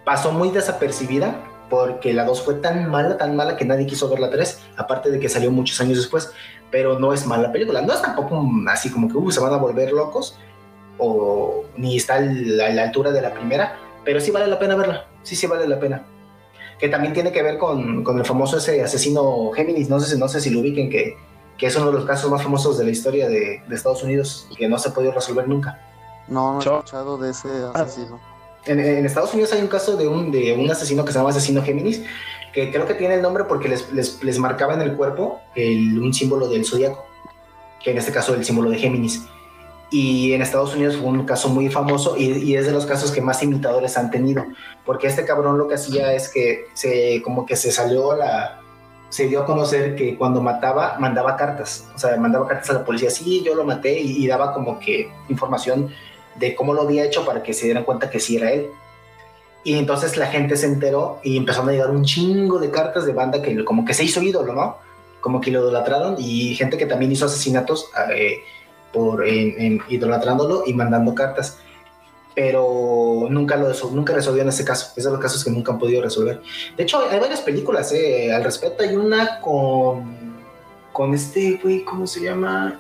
pasó muy desapercibida porque la 2 fue tan mala, tan mala que nadie quiso ver la 3, aparte de que salió muchos años después, pero no es mala película, no es tampoco así como que uh, se van a volver locos, o ni está a la, altura de la primera, pero sí vale la pena verla, sí, sí vale la pena. Que también tiene que ver con, con el famoso ese asesino Géminis, no sé, no sé si lo ubiquen, que, que es uno de los casos más famosos de la historia de, de Estados Unidos y que no se ha podido resolver nunca. No, no he escuchado de ese asesino en, Estados Unidos hay un caso de un, de un asesino que se llama asesino Géminis, que creo que tiene el nombre porque les, les, marcaba en el cuerpo un símbolo del zodiaco, que en este caso es el símbolo de Géminis. Y en Estados Unidos fue un caso muy famoso y, y, es de los casos que más imitadores han tenido, porque este cabrón lo que hacía es que se, como que se salió la, se dio a conocer que cuando mataba, mandaba cartas, o sea, mandaba cartas a la policía, sí, yo lo maté y, y daba como que información de cómo lo había hecho para que se dieran cuenta que sí era él. Y entonces la gente se enteró y empezaron a llegar un chingo de cartas de banda que como que se hizo ídolo, ¿no? Como que lo idolatraron y gente que también hizo asesinatos eh, por en, idolatrándolo y mandando cartas. Pero nunca lo nunca resolvió en ese caso. Es de los casos que nunca han podido resolver. De hecho, hay varias películas eh, al respecto. Hay una con con este güey, ¿cómo se llama?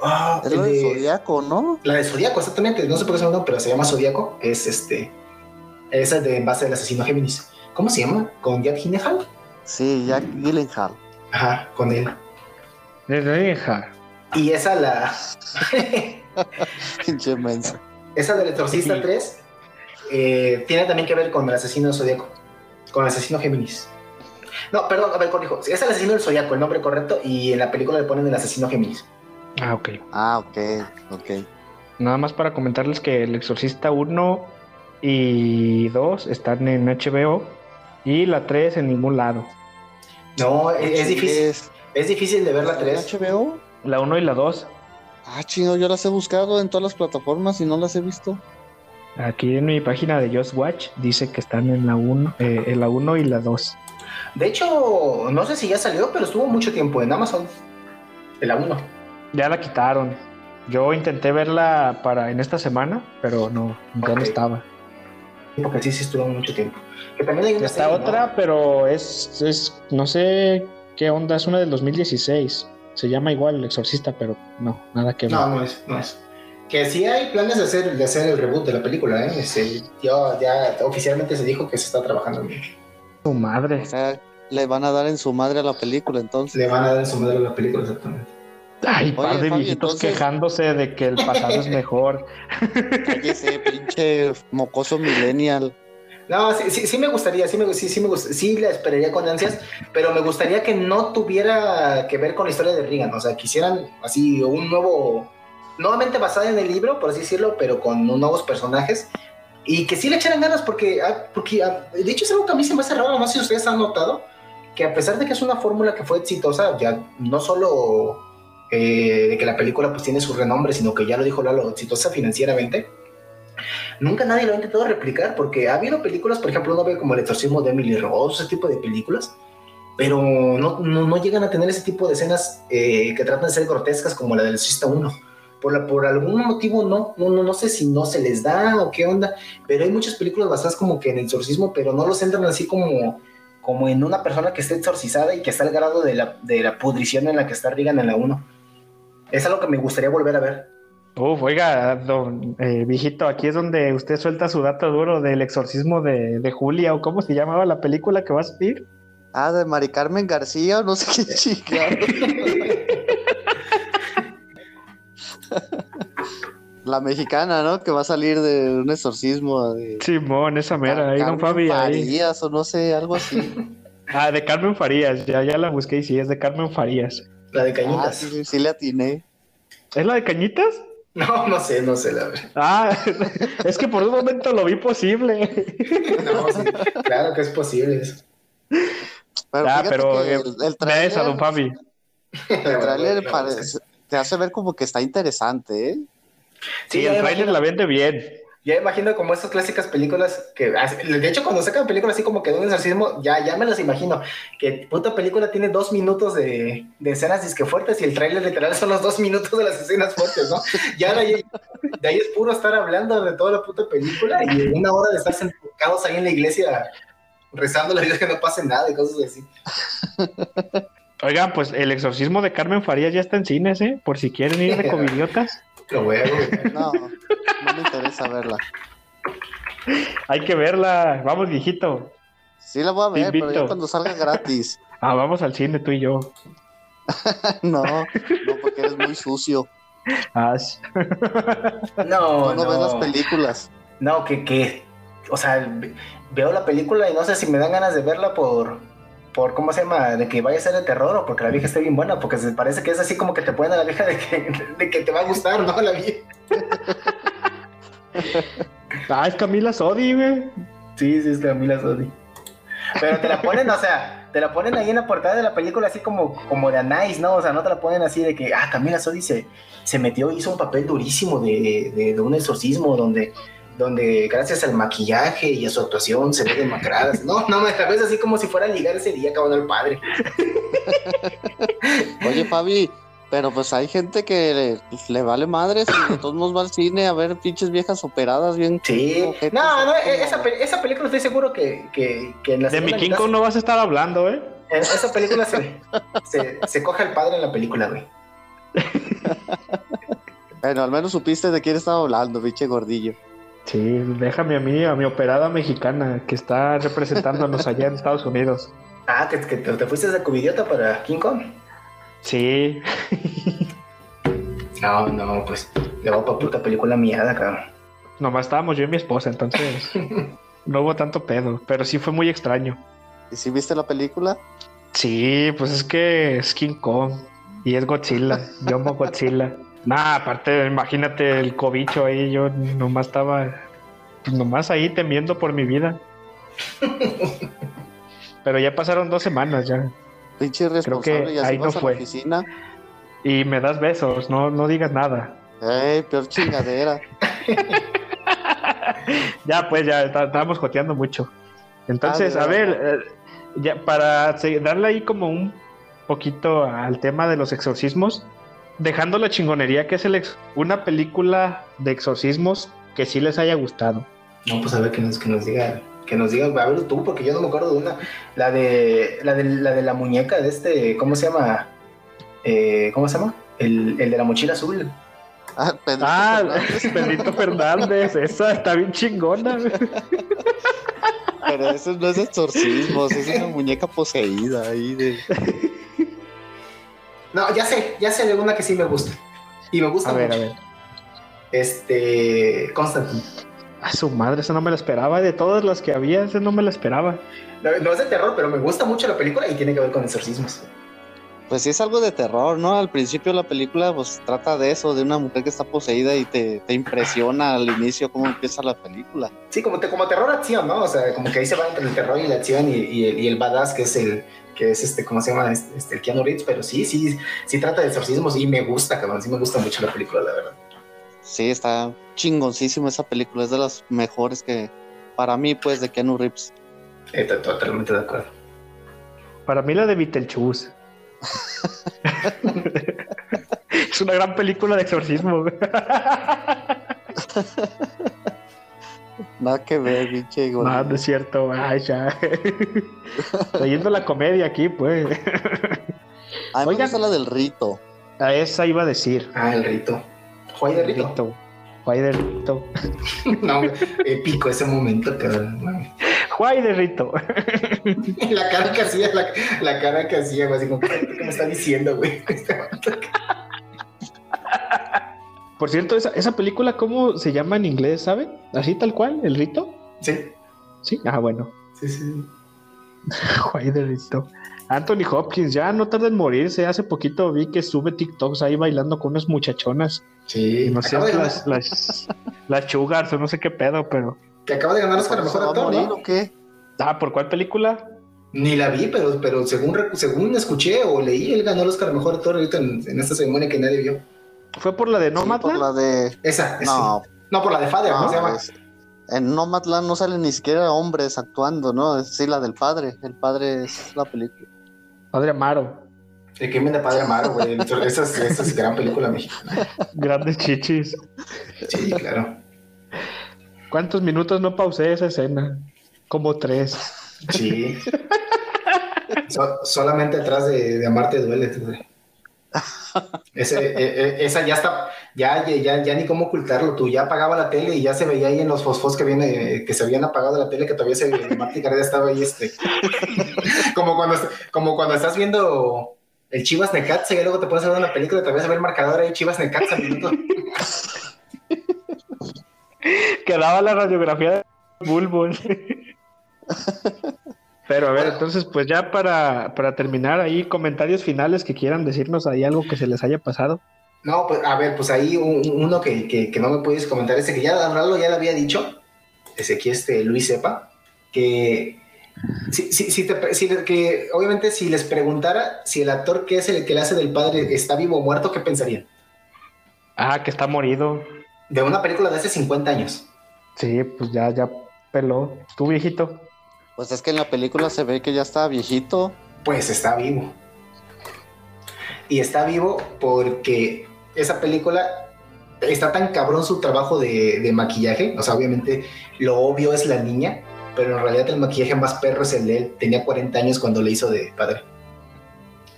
Ah, es la de, Zodíaco, ¿no? La de Zodíaco, exactamente. No sé por qué se llama, pero se llama Zodíaco. Es este. Esa es de en base del asesino Géminis. ¿Cómo se llama? ¿Con Jack Gyllenhaal? Sí, Jack Gyllenhaal. Ajá, con él. De Gyllenhaal. Y esa la. Pinche mensa. Esa del Exorcista 3 eh, tiene también que ver con el asesino Zodíaco. Con el asesino Géminis. No, perdón, a ver, corrijo. Es el asesino del Zodíaco, el nombre correcto, y en la película le ponen el asesino Géminis. Ah, ok. Ah, ok, ok. Nada más para comentarles que El Exorcista 1 y 2 están en HBO y la 3 en ningún lado. No, es, difícil. Es, difícil de ver la 3. HBO? La 1 y la 2. Ah, chino, yo las he buscado en todas las plataformas y no las he visto. Aquí en mi página de Just Watch dice que están en la 1 eh, en la 1 y la 2. De hecho, no sé si ya salió, pero estuvo mucho tiempo en Amazon. En la 1. Ya la quitaron. Yo intenté verla para en esta semana, pero no, ya no estaba. Porque sí, sí estuvo mucho tiempo. Que también hay una Está otra, pero es, es, no sé qué onda, es una del 2016. Se llama igual El Exorcista, pero no, nada que ver. No, no es, no es. Que sí hay planes de hacer, de hacer el reboot de la película, ¿eh? Este, ya, ya oficialmente se dijo que se está trabajando en Su madre. O sea, le van a dar en su madre a la película, entonces. Le van a dar en su madre a la película, exactamente. Ay, par de viejitos quejándose de que el pasado es mejor. Cállese, pinche mocoso millennial. No, sí, me gustaría, sí me, sí, sí, me la esperaría con ansias, pero me gustaría que no tuviera que ver con la historia de Reagan, o sea, quisieran así un nuevo, nuevamente basada en el libro, por así decirlo, pero con nuevos personajes, y que sí le echaran ganas, porque, ah, porque ah, de hecho es algo que a mí se me hace raro, no sé si ustedes han notado, que a pesar de que es una fórmula que fue exitosa, ya no solo eh, de que la película pues tiene su renombre, sino que ya lo dijo Lalo, exitosa financieramente, nunca nadie lo ha intentado replicar, porque ha habido películas, por ejemplo, uno ve como El exorcismo de Emily Rose, ese tipo de películas, pero no, no, llegan a tener ese tipo de escenas eh, que tratan de ser grotescas como la del Exorcista 1. Por, por algún motivo no, no, no, sé si no se les da o qué onda, pero hay muchas películas basadas como que en el exorcismo, pero no los entran así como, como en una persona que esté exorcizada y que está al grado de la, de la pudrición en la que está Regan en la 1 es algo que me gustaría volver a ver. Uf, oiga, don eh, viejito, aquí es donde usted suelta su dato duro del exorcismo de, de, Julia, o cómo se llamaba la película que va a salir. Ah, de Mari Carmen García, o no sé qué chica. La mexicana, ¿no? Que va a salir de un exorcismo. De... Simón, esa mera, ahí don Fabi. Farías o no sé, algo así. ah, de Carmen Farías, ya, ya la busqué y sí, es de Carmen Farías. La de Cañitas. Ah, sí, sí, le atiné. ¿Es la de Cañitas? No, no sé, no sé la verdad. Ah, es que por un momento lo vi posible. no, sí, claro que es posible eso. Pero, ah, pero el, el trailer, don Fabi. El trailer parece, te hace ver como que está interesante, ¿eh? Sí, el trailer la vende bien. Ya imagino como esas clásicas películas que, de hecho, cuando sacan películas así como que de un exorcismo, ya, ya me las imagino. Que puta película tiene dos minutos de, de escenas disque fuertes y el trailer literal son los dos minutos de las escenas fuertes, ¿no? Ya de ahí, de ahí es puro estar hablando de toda la puta película y una hora de estar sentados ahí en la iglesia rezando la vida que no pase nada y cosas así. Oigan, pues el exorcismo de Carmen Farías ya está en cines, ¿eh? Por si quieren ir de covidiotas. Lo voy a No, no me interesa verla. Hay que verla. Vamos, viejito. Sí, la voy a ver, pero ya cuando salga gratis. Ah, vamos al cine tú y yo. no, no, porque eres muy sucio. Ah, no, no, no ves las películas. No, que, que, o sea, veo la película y no sé si me dan ganas de verla por, por ¿cómo se llama? De que vaya a ser de terror o porque la vieja esté bien buena, porque se parece que es así como que te ponen a la vieja de que, de que te va a gustar, ¿no? La vieja. ah, es Camila Sodi, güey. Sí, sí, es Camila Sodi. Pero te la ponen, o sea, te la ponen ahí en la portada de la película así como, como de Anais, ¿no? O sea, no te la ponen así de que, ah, Camila Sodi se, se metió, hizo un papel durísimo de, de, de un exorcismo donde donde gracias al maquillaje y a su actuación se ve demacradas. No, no, me ves así como si fuera a ligar ese día acabando el padre. Oye, Fabi, pero pues hay gente que le, vale madres y de todos modos va al cine a ver pinches viejas operadas bien. Sí, no, no, esa, esa, película estoy seguro que, que, que en la De mi King Kong no vas a estar hablando, ¿eh? En esa película se, se, se coge al padre en la película, güey. Bueno, al menos supiste de quién estaba hablando, pinche gordillo. Sí, déjame a mí, a mi operada mexicana que está representándonos allá en Estados Unidos. Ah, que, te, fuiste de cubidiota para King Kong. Sí. no, no, pues le va para puta película miada, cabrón. Nomás estábamos yo y mi esposa, entonces no hubo tanto pedo, pero sí fue muy extraño. ¿Y si viste la película? Sí, pues es que es King Kong y es Godzilla, yo amo Godzilla. Nah, aparte, imagínate el cobicho ahí, yo nomás estaba, pues nomás ahí temiendo por mi vida. Pero ya pasaron dos semanas ya. Pinche responsable, Creo que ahí no fue. Oficina. Y me das besos, no, no digas nada. Ey, peor chingadera. ya, pues ya estábamos joteando mucho. Entonces, a ver, eh, ya para darle ahí como un poquito al tema de los exorcismos, dejando la chingonería que es el una película de exorcismos que sí les haya gustado. No, pues a ver que nos, que nos diga, que nos diga, a ver tú, porque yo no me acuerdo de una, la de la de la, de la muñeca de este, ¿cómo se llama? Eh, ¿Cómo se llama? El, el de la mochila azul. Ah, Pedrito ah, Fernández. Pedrito Fernández, esa está bien chingona. Pero eso no es exorcismo, es una muñeca poseída ahí de. No, ya sé, ya sé de una que sí me gusta. Y me gusta a ver, A ver. Este. Constantine. A su madre, esa no me la esperaba. De todas las que había, esa no me la esperaba. No, es de terror, pero me gusta mucho la película y tiene que ver con exorcismos. Pues sí es algo de terror, ¿no? Al principio la película pues trata de eso, de una mujer que está poseída y te, impresiona al inicio cómo empieza la película. Sí, como, te, como terror acción, ¿no? O sea, como que ahí se va entre el terror y la acción y, y el badass que es el, que es este, ¿cómo se llama? Este, este, el Keanu Reeves, pero sí, sí, sí trata de exorcismos y me gusta, cabrón, sí me gusta mucho la película, la verdad. Sí, está chingoncísima esa película, es de las mejores que, para mí, pues, de Keanu Reeves. Estoy totalmente de acuerdo. Para mí la de Beetlejuice. es una gran película de exorcismo. Nada que ver, pinche No, no es cierto, ay, ya. Leyendo la comedia aquí, pues. A mí me la del rito. A esa iba a decir. Ah, el rito. Juay de rito. rito. Juay de rito. no, épico ese momento, cabrón. Juay de rito. la cara que hacía, la, la cara que hacía, así como, ¿qué me está diciendo, güey? Por cierto, esa, esa película, ¿cómo se llama en inglés, sabe? ¿Así tal cual? ¿El rito? Sí. Sí, ah, bueno. Sí, sí. Guay de rito. Anthony Hopkins, ya no tarda en morirse. Hace poquito vi que sube TikToks ahí bailando con unas muchachonas. Sí. No sé, las, las, las o no sé qué pedo, pero. Que acaba de ganar Oscar a ¿Se mejor actor, morir ¿no? o qué? Ah, ¿por cuál película? Ni la vi, pero, pero según, según escuché o leí, él ganó el Oscar a mejor actor ahorita en, en esta ceremonia que nadie vio. ¿Fue por la de Sí, por Nomadland? la de... Esa, esa. No, No, por la de Father, ¿cómo no, se llama? es- en Nomadland no salen ni siquiera hombres actuando, ¿no? Es sí la del padre. El padre es la película. Padre Amaro. El crimen de Padre Amaro, güey. Esa es, esa es gran película mexicana. Grandes chichis. Sí, claro. ¿Cuántos minutos no pausé esa escena? Como tres. Sí. So- solamente atrás de, de Amarte duele. Ese, eh, esa ya está, ya, ya, ni cómo ocultarlo. Tú ya apagaba la tele y ya se veía ahí en los fosfos que viene, que se habían apagado de la tele, que todavía se Marta Gareda estaba ahí, este. como cuando como cuando estás viendo el Chivas Necaxa y luego te a ver una película y todavía se ve el marcador ahí, Chivas Necaxa, minuto. Quedaba la radiografía de Bulbul. Pero a ver, entonces, pues ya para, para terminar ahí, comentarios finales que quieran decirnos ahí algo que se les haya pasado. No, pues a ver, pues ahí un- uno que, que, que no me puedes comentar, ese que ya Lalo ya le había dicho, ese aquí este Luis sepa, que si, si, si te, si que obviamente si les preguntara si el actor que es el que le hace del padre está vivo o muerto, ¿qué pensarían? Ah, que está morido. De una película de hace 50 años. Sí, pues ya, ya peló. Tú, viejito. Pues es que en la película se ve que ya está viejito. Pues está vivo. Y está vivo porque esa película está tan cabrón su trabajo de, de maquillaje. O sea, obviamente lo obvio es la niña, pero en realidad el maquillaje más perro es el de él. Tenía 40 años cuando le hizo de padre.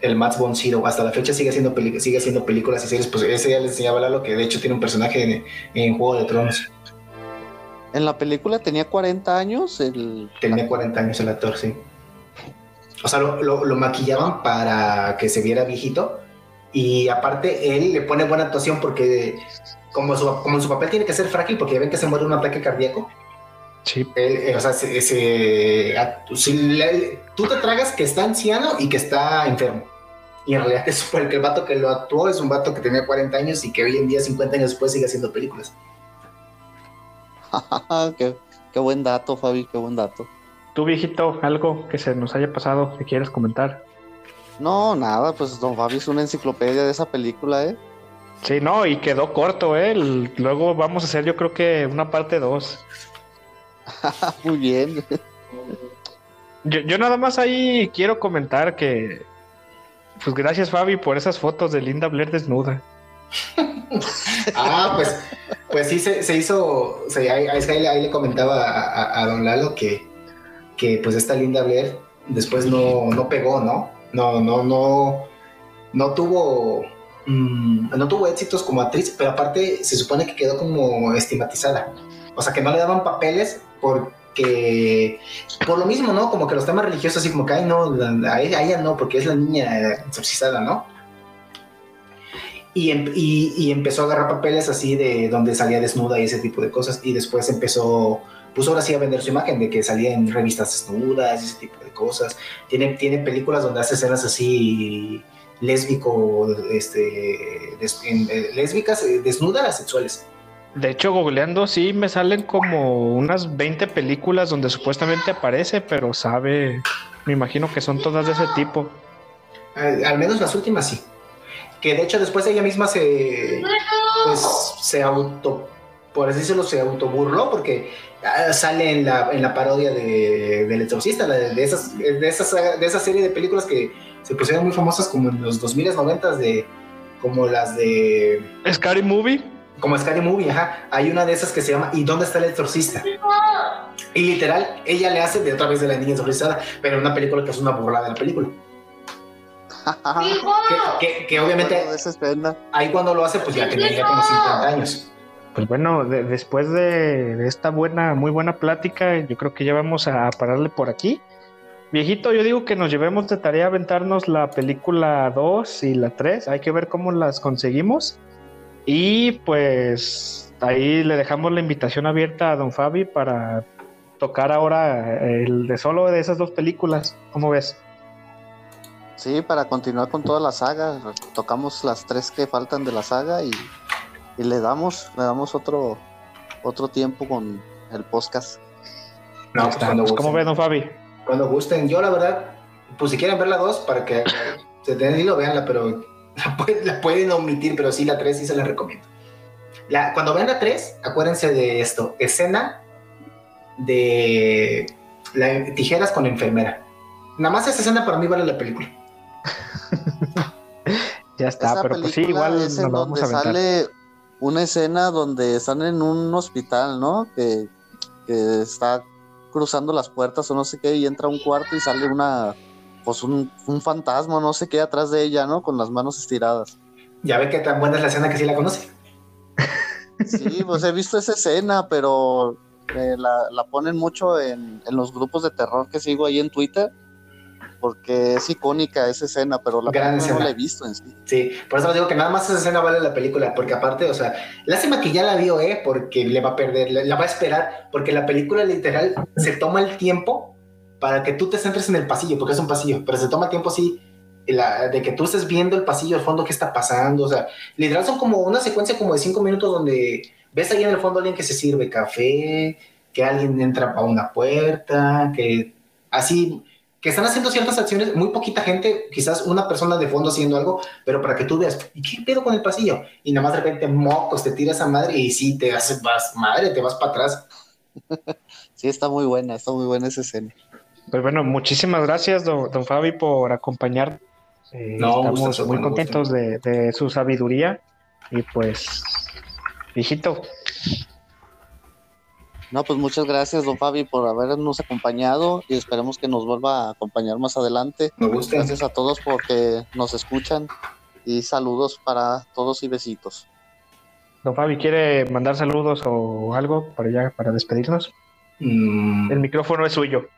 El Max von Sydow. Hasta la fecha sigue haciendo, peli- sigue haciendo películas y series. Pues ese ya les enseñaba a Lalo que de hecho tiene un personaje en, en Juego de Tronos. En la película tenía 40 años. El... Tenía 40 años el actor, sí. O sea, lo, lo- lo maquillaban para que se viera viejito. Y aparte, él le pone buena actuación porque, como su, como su papel tiene que ser frágil, porque ya ven que se muere de un ataque cardíaco. Sí. Él, eh, o sea, se, se- a- si le- tú te tragas que está anciano y que está enfermo. Y en realidad es porque el vato que lo actuó es un vato que tenía 40 años y que hoy en día, 50 años después, sigue haciendo películas. qué, qué buen dato, Fabi, qué buen dato. Tú, viejito, algo que se nos haya pasado que quieras comentar. No, nada, pues Don Fabi es una enciclopedia de esa película, ¿eh? Sí, no, y quedó corto, ¿eh? El- Luego vamos a hacer, yo creo que una parte 2. Muy bien. Yo, yo nada más ahí quiero comentar que, pues gracias Fabi por esas fotos de Linda Blair desnuda. Ah, pues, pues sí, se, se hizo, se- ahí, ahí- le- comentaba a, don Lalo que, que pues esta Linda Blair después no, no pegó, ¿no? No, no, no, no tuvo, mm, no tuvo éxitos como actriz, pero aparte se supone que quedó como estigmatizada. O sea, que no le daban papeles porque, por lo mismo, ¿no? Como que los temas religiosos, así como que, ay, no, la- a ella no, porque es la niña exorcizada, ¿no? Y, em- y- y empezó a agarrar papeles así de donde salía desnuda y ese tipo de cosas. Y después empezó, pues ahora sí a vender su imagen de que salía en revistas desnudas y ese tipo de cosas. Tiene, tiene películas donde hace escenas así lésbico, este, des- en- eh, lésbicas, eh, desnudas, sexuales. De hecho, googleando sí me salen como unas 20 películas donde supuestamente aparece, pero sabe, me imagino que son todas de ese tipo. Al, al menos las últimas sí. Que de hecho después ella misma se, pues, se auto, por así decirlo, se autoburló porque ah, sale en la, en la parodia de, del exorcista, de, de esas, de, esas, de esa serie de películas que se pusieron muy famosas como en los 2000 90 de como las de Scary Movie. Como Scary Movie, ajá. Hay una de esas que se llama ¿Y dónde está el exorcista? Y literal, ella le hace de otra vez de la niña exorcizada, pero en una película que es una burlada de la película. Que, que- que obviamente ahí cuando lo hace, pues ya tenía ya como 50 años. Pues bueno, de- después de, de esta buena, muy buena plática, yo creo que ya vamos a pararle por aquí. Viejito, yo digo que nos llevemos de tarea aventarnos la película 2 y la 3. Hay que ver cómo las conseguimos. Y pues ahí le dejamos la invitación abierta a Don Fabi para tocar ahora el de solo de esas dos películas. ¿Cómo ves? Sí, para continuar con toda la saga, tocamos las tres que faltan de la saga y, le damos, le damos otro, otro tiempo con el podcast. No, pues ¿Cómo ves, don Fabi? Cuando gusten. Yo, la verdad, pues si quieren ver la dos, para que se den hilo, veanla, pero la pueden, omitir, pero sí, la tres sí se la recomiendo. La, cuando vean la tres, acuérdense de esto: escena de tijeras con enfermera. Nada más esa escena para mí vale la película. ya está, pero pues sí, igual es en donde sale una escena donde están en un hospital, ¿no? Que, está cruzando las puertas o no sé qué y entra a un cuarto y sale una pues un, fantasma, no sé qué atrás de ella, ¿no? Con las manos estiradas. Ya ve que tan buena es la escena que sí la conoce. Sí, pues he visto esa escena, pero eh, la, ponen mucho en, en, los grupos de terror que sigo ahí en Twitter porque es icónica esa escena, pero la Gran no la he visto en sí. Sí, por eso les digo que nada más esa escena vale la película, porque aparte, o sea, lástima que ya la vio, ¿eh? Porque le va a perder, la va a esperar, porque la película literal se toma el tiempo para que tú te centres en el pasillo, porque es un pasillo, pero se toma tiempo así de que tú estés viendo el pasillo al fondo, qué está pasando, o sea, literal son como una secuencia como de cinco minutos donde ves ahí en el fondo a alguien que se sirve café, que alguien entra a una puerta, que así que están haciendo ciertas acciones, muy poquita gente, quizás una persona de fondo haciendo algo, pero para que tú veas, ¿y qué pedo con el pasillo? Y nada más de repente, mocos, te tiras a madre y sí, te haces, vas, madre, te vas para atrás. Sí, está muy buena, está muy buena esa escena. Pues bueno, muchísimas gracias, don, Fabi, por acompañar. Eh, estamos muy contentos de, de, su sabiduría y pues, hijito, no, pues muchas gracias, don Fabi, por habernos acompañado y esperemos que nos vuelva a acompañar más adelante. Me gusta. Gracias a todos porque nos escuchan y saludos para todos y besitos. Don Fabi, ¿quiere mandar saludos o algo para ya para despedirnos? Mm. El micrófono es suyo.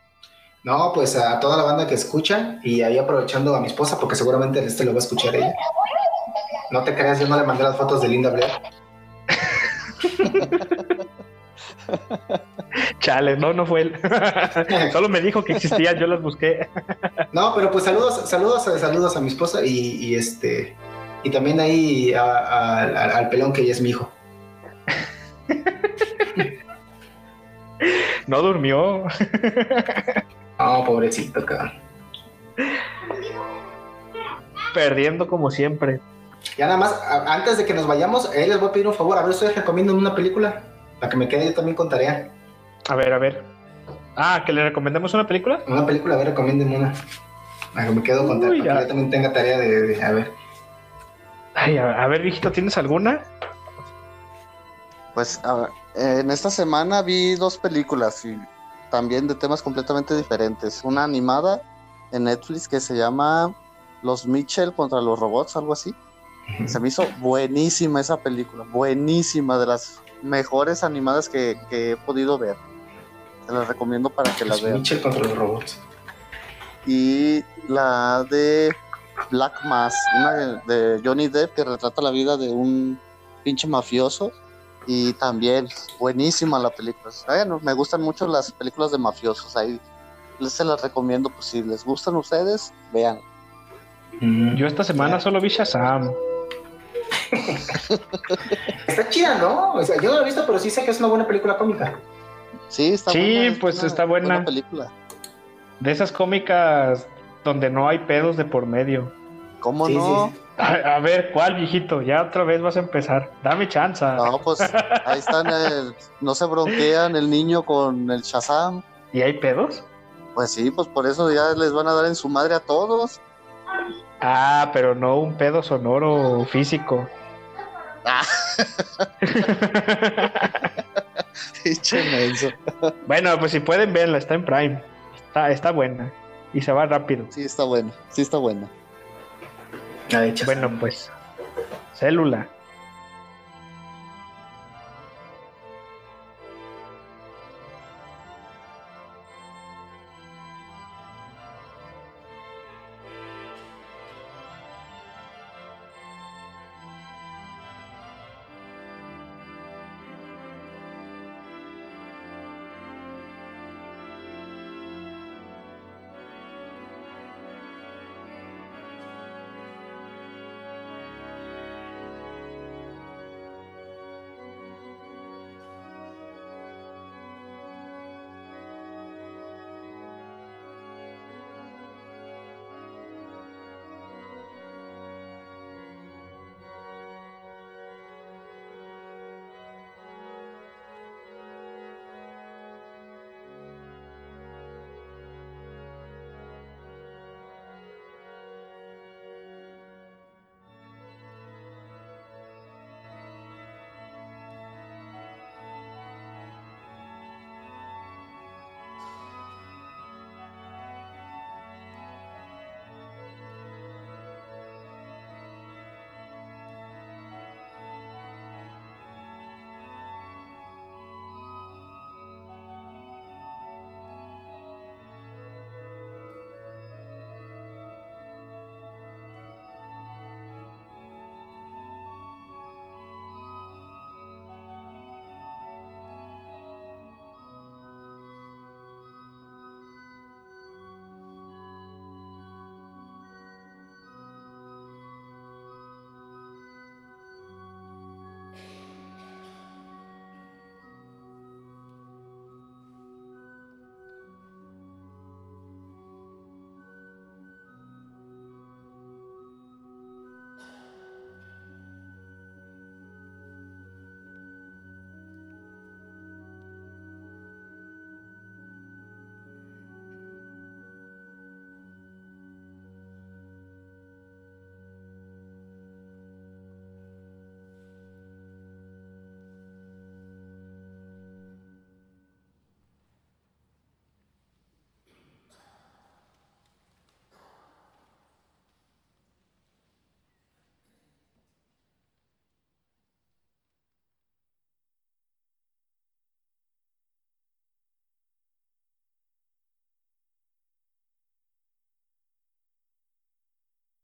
No, pues a toda la banda que escucha y ahí aprovechando a mi esposa porque seguramente este lo va a escuchar ella. No te creas, yo no le mandé las fotos de Linda Blair. Chale, no, no fue él. Solo me dijo que existían, yo las busqué. no, pero pues saludos, saludos, saludos a mi esposa y, este y también ahí al pelón que ya es mi hijo. no durmió. No, pobrecito, cabrón. Perdiendo como siempre. Ya nada más, antes de que nos vayamos, eh, les voy a pedir un favor. A ver, ustedes recomiendan una película. La que me quede yo también con tarea. A ver, a ver. Ah, ¿que le recomendemos una película? Una película, a ver, recomienden una. A que me quedo con tarea. yo también tenga tarea de, a ver. Ay, a, ver, viejito, ¿tienes alguna? Pues en esta semana vi dos películas y también de temas completamente diferentes. Una animada en Netflix que se llama Los Mitchell contra los robots, algo así. Se me hizo buenísima esa película, buenísima, de las mejores animadas que, he podido ver. Te las recomiendo para que las vean. Mitchell contra los robots. Y la de Black Mass, una de, Johnny Depp que retrata la vida de un pinche mafioso. Y también buenísima la película. Bueno, me gustan mucho las películas de mafiosos. Ahí les se las recomiendo, pues si les gustan ustedes, vean. Yo esta semana solo vi Shazam. está chida, ¿no? O sea, yo no la he visto, pero sí sé que es una buena película cómica. Sí, está sí, pues está buena. película. De esas cómicas donde no hay pedos de por medio. ¿Cómo no? A, ver, ¿cuál, viejito? Ya otra vez vas a empezar. Dame chance. No, pues ahí están, el, no se bronquean el niño con el Shazam. ¿Y hay pedos? Pues sí, pues por eso ya les van a dar en su madre a todos. Ah, pero no un pedo sonoro físico. Ah. bueno, pues si pueden verla, está en Prime. Está, está buena. Y se va rápido. Sí, está buena. Sí, está buena. Bueno, pues. Célula.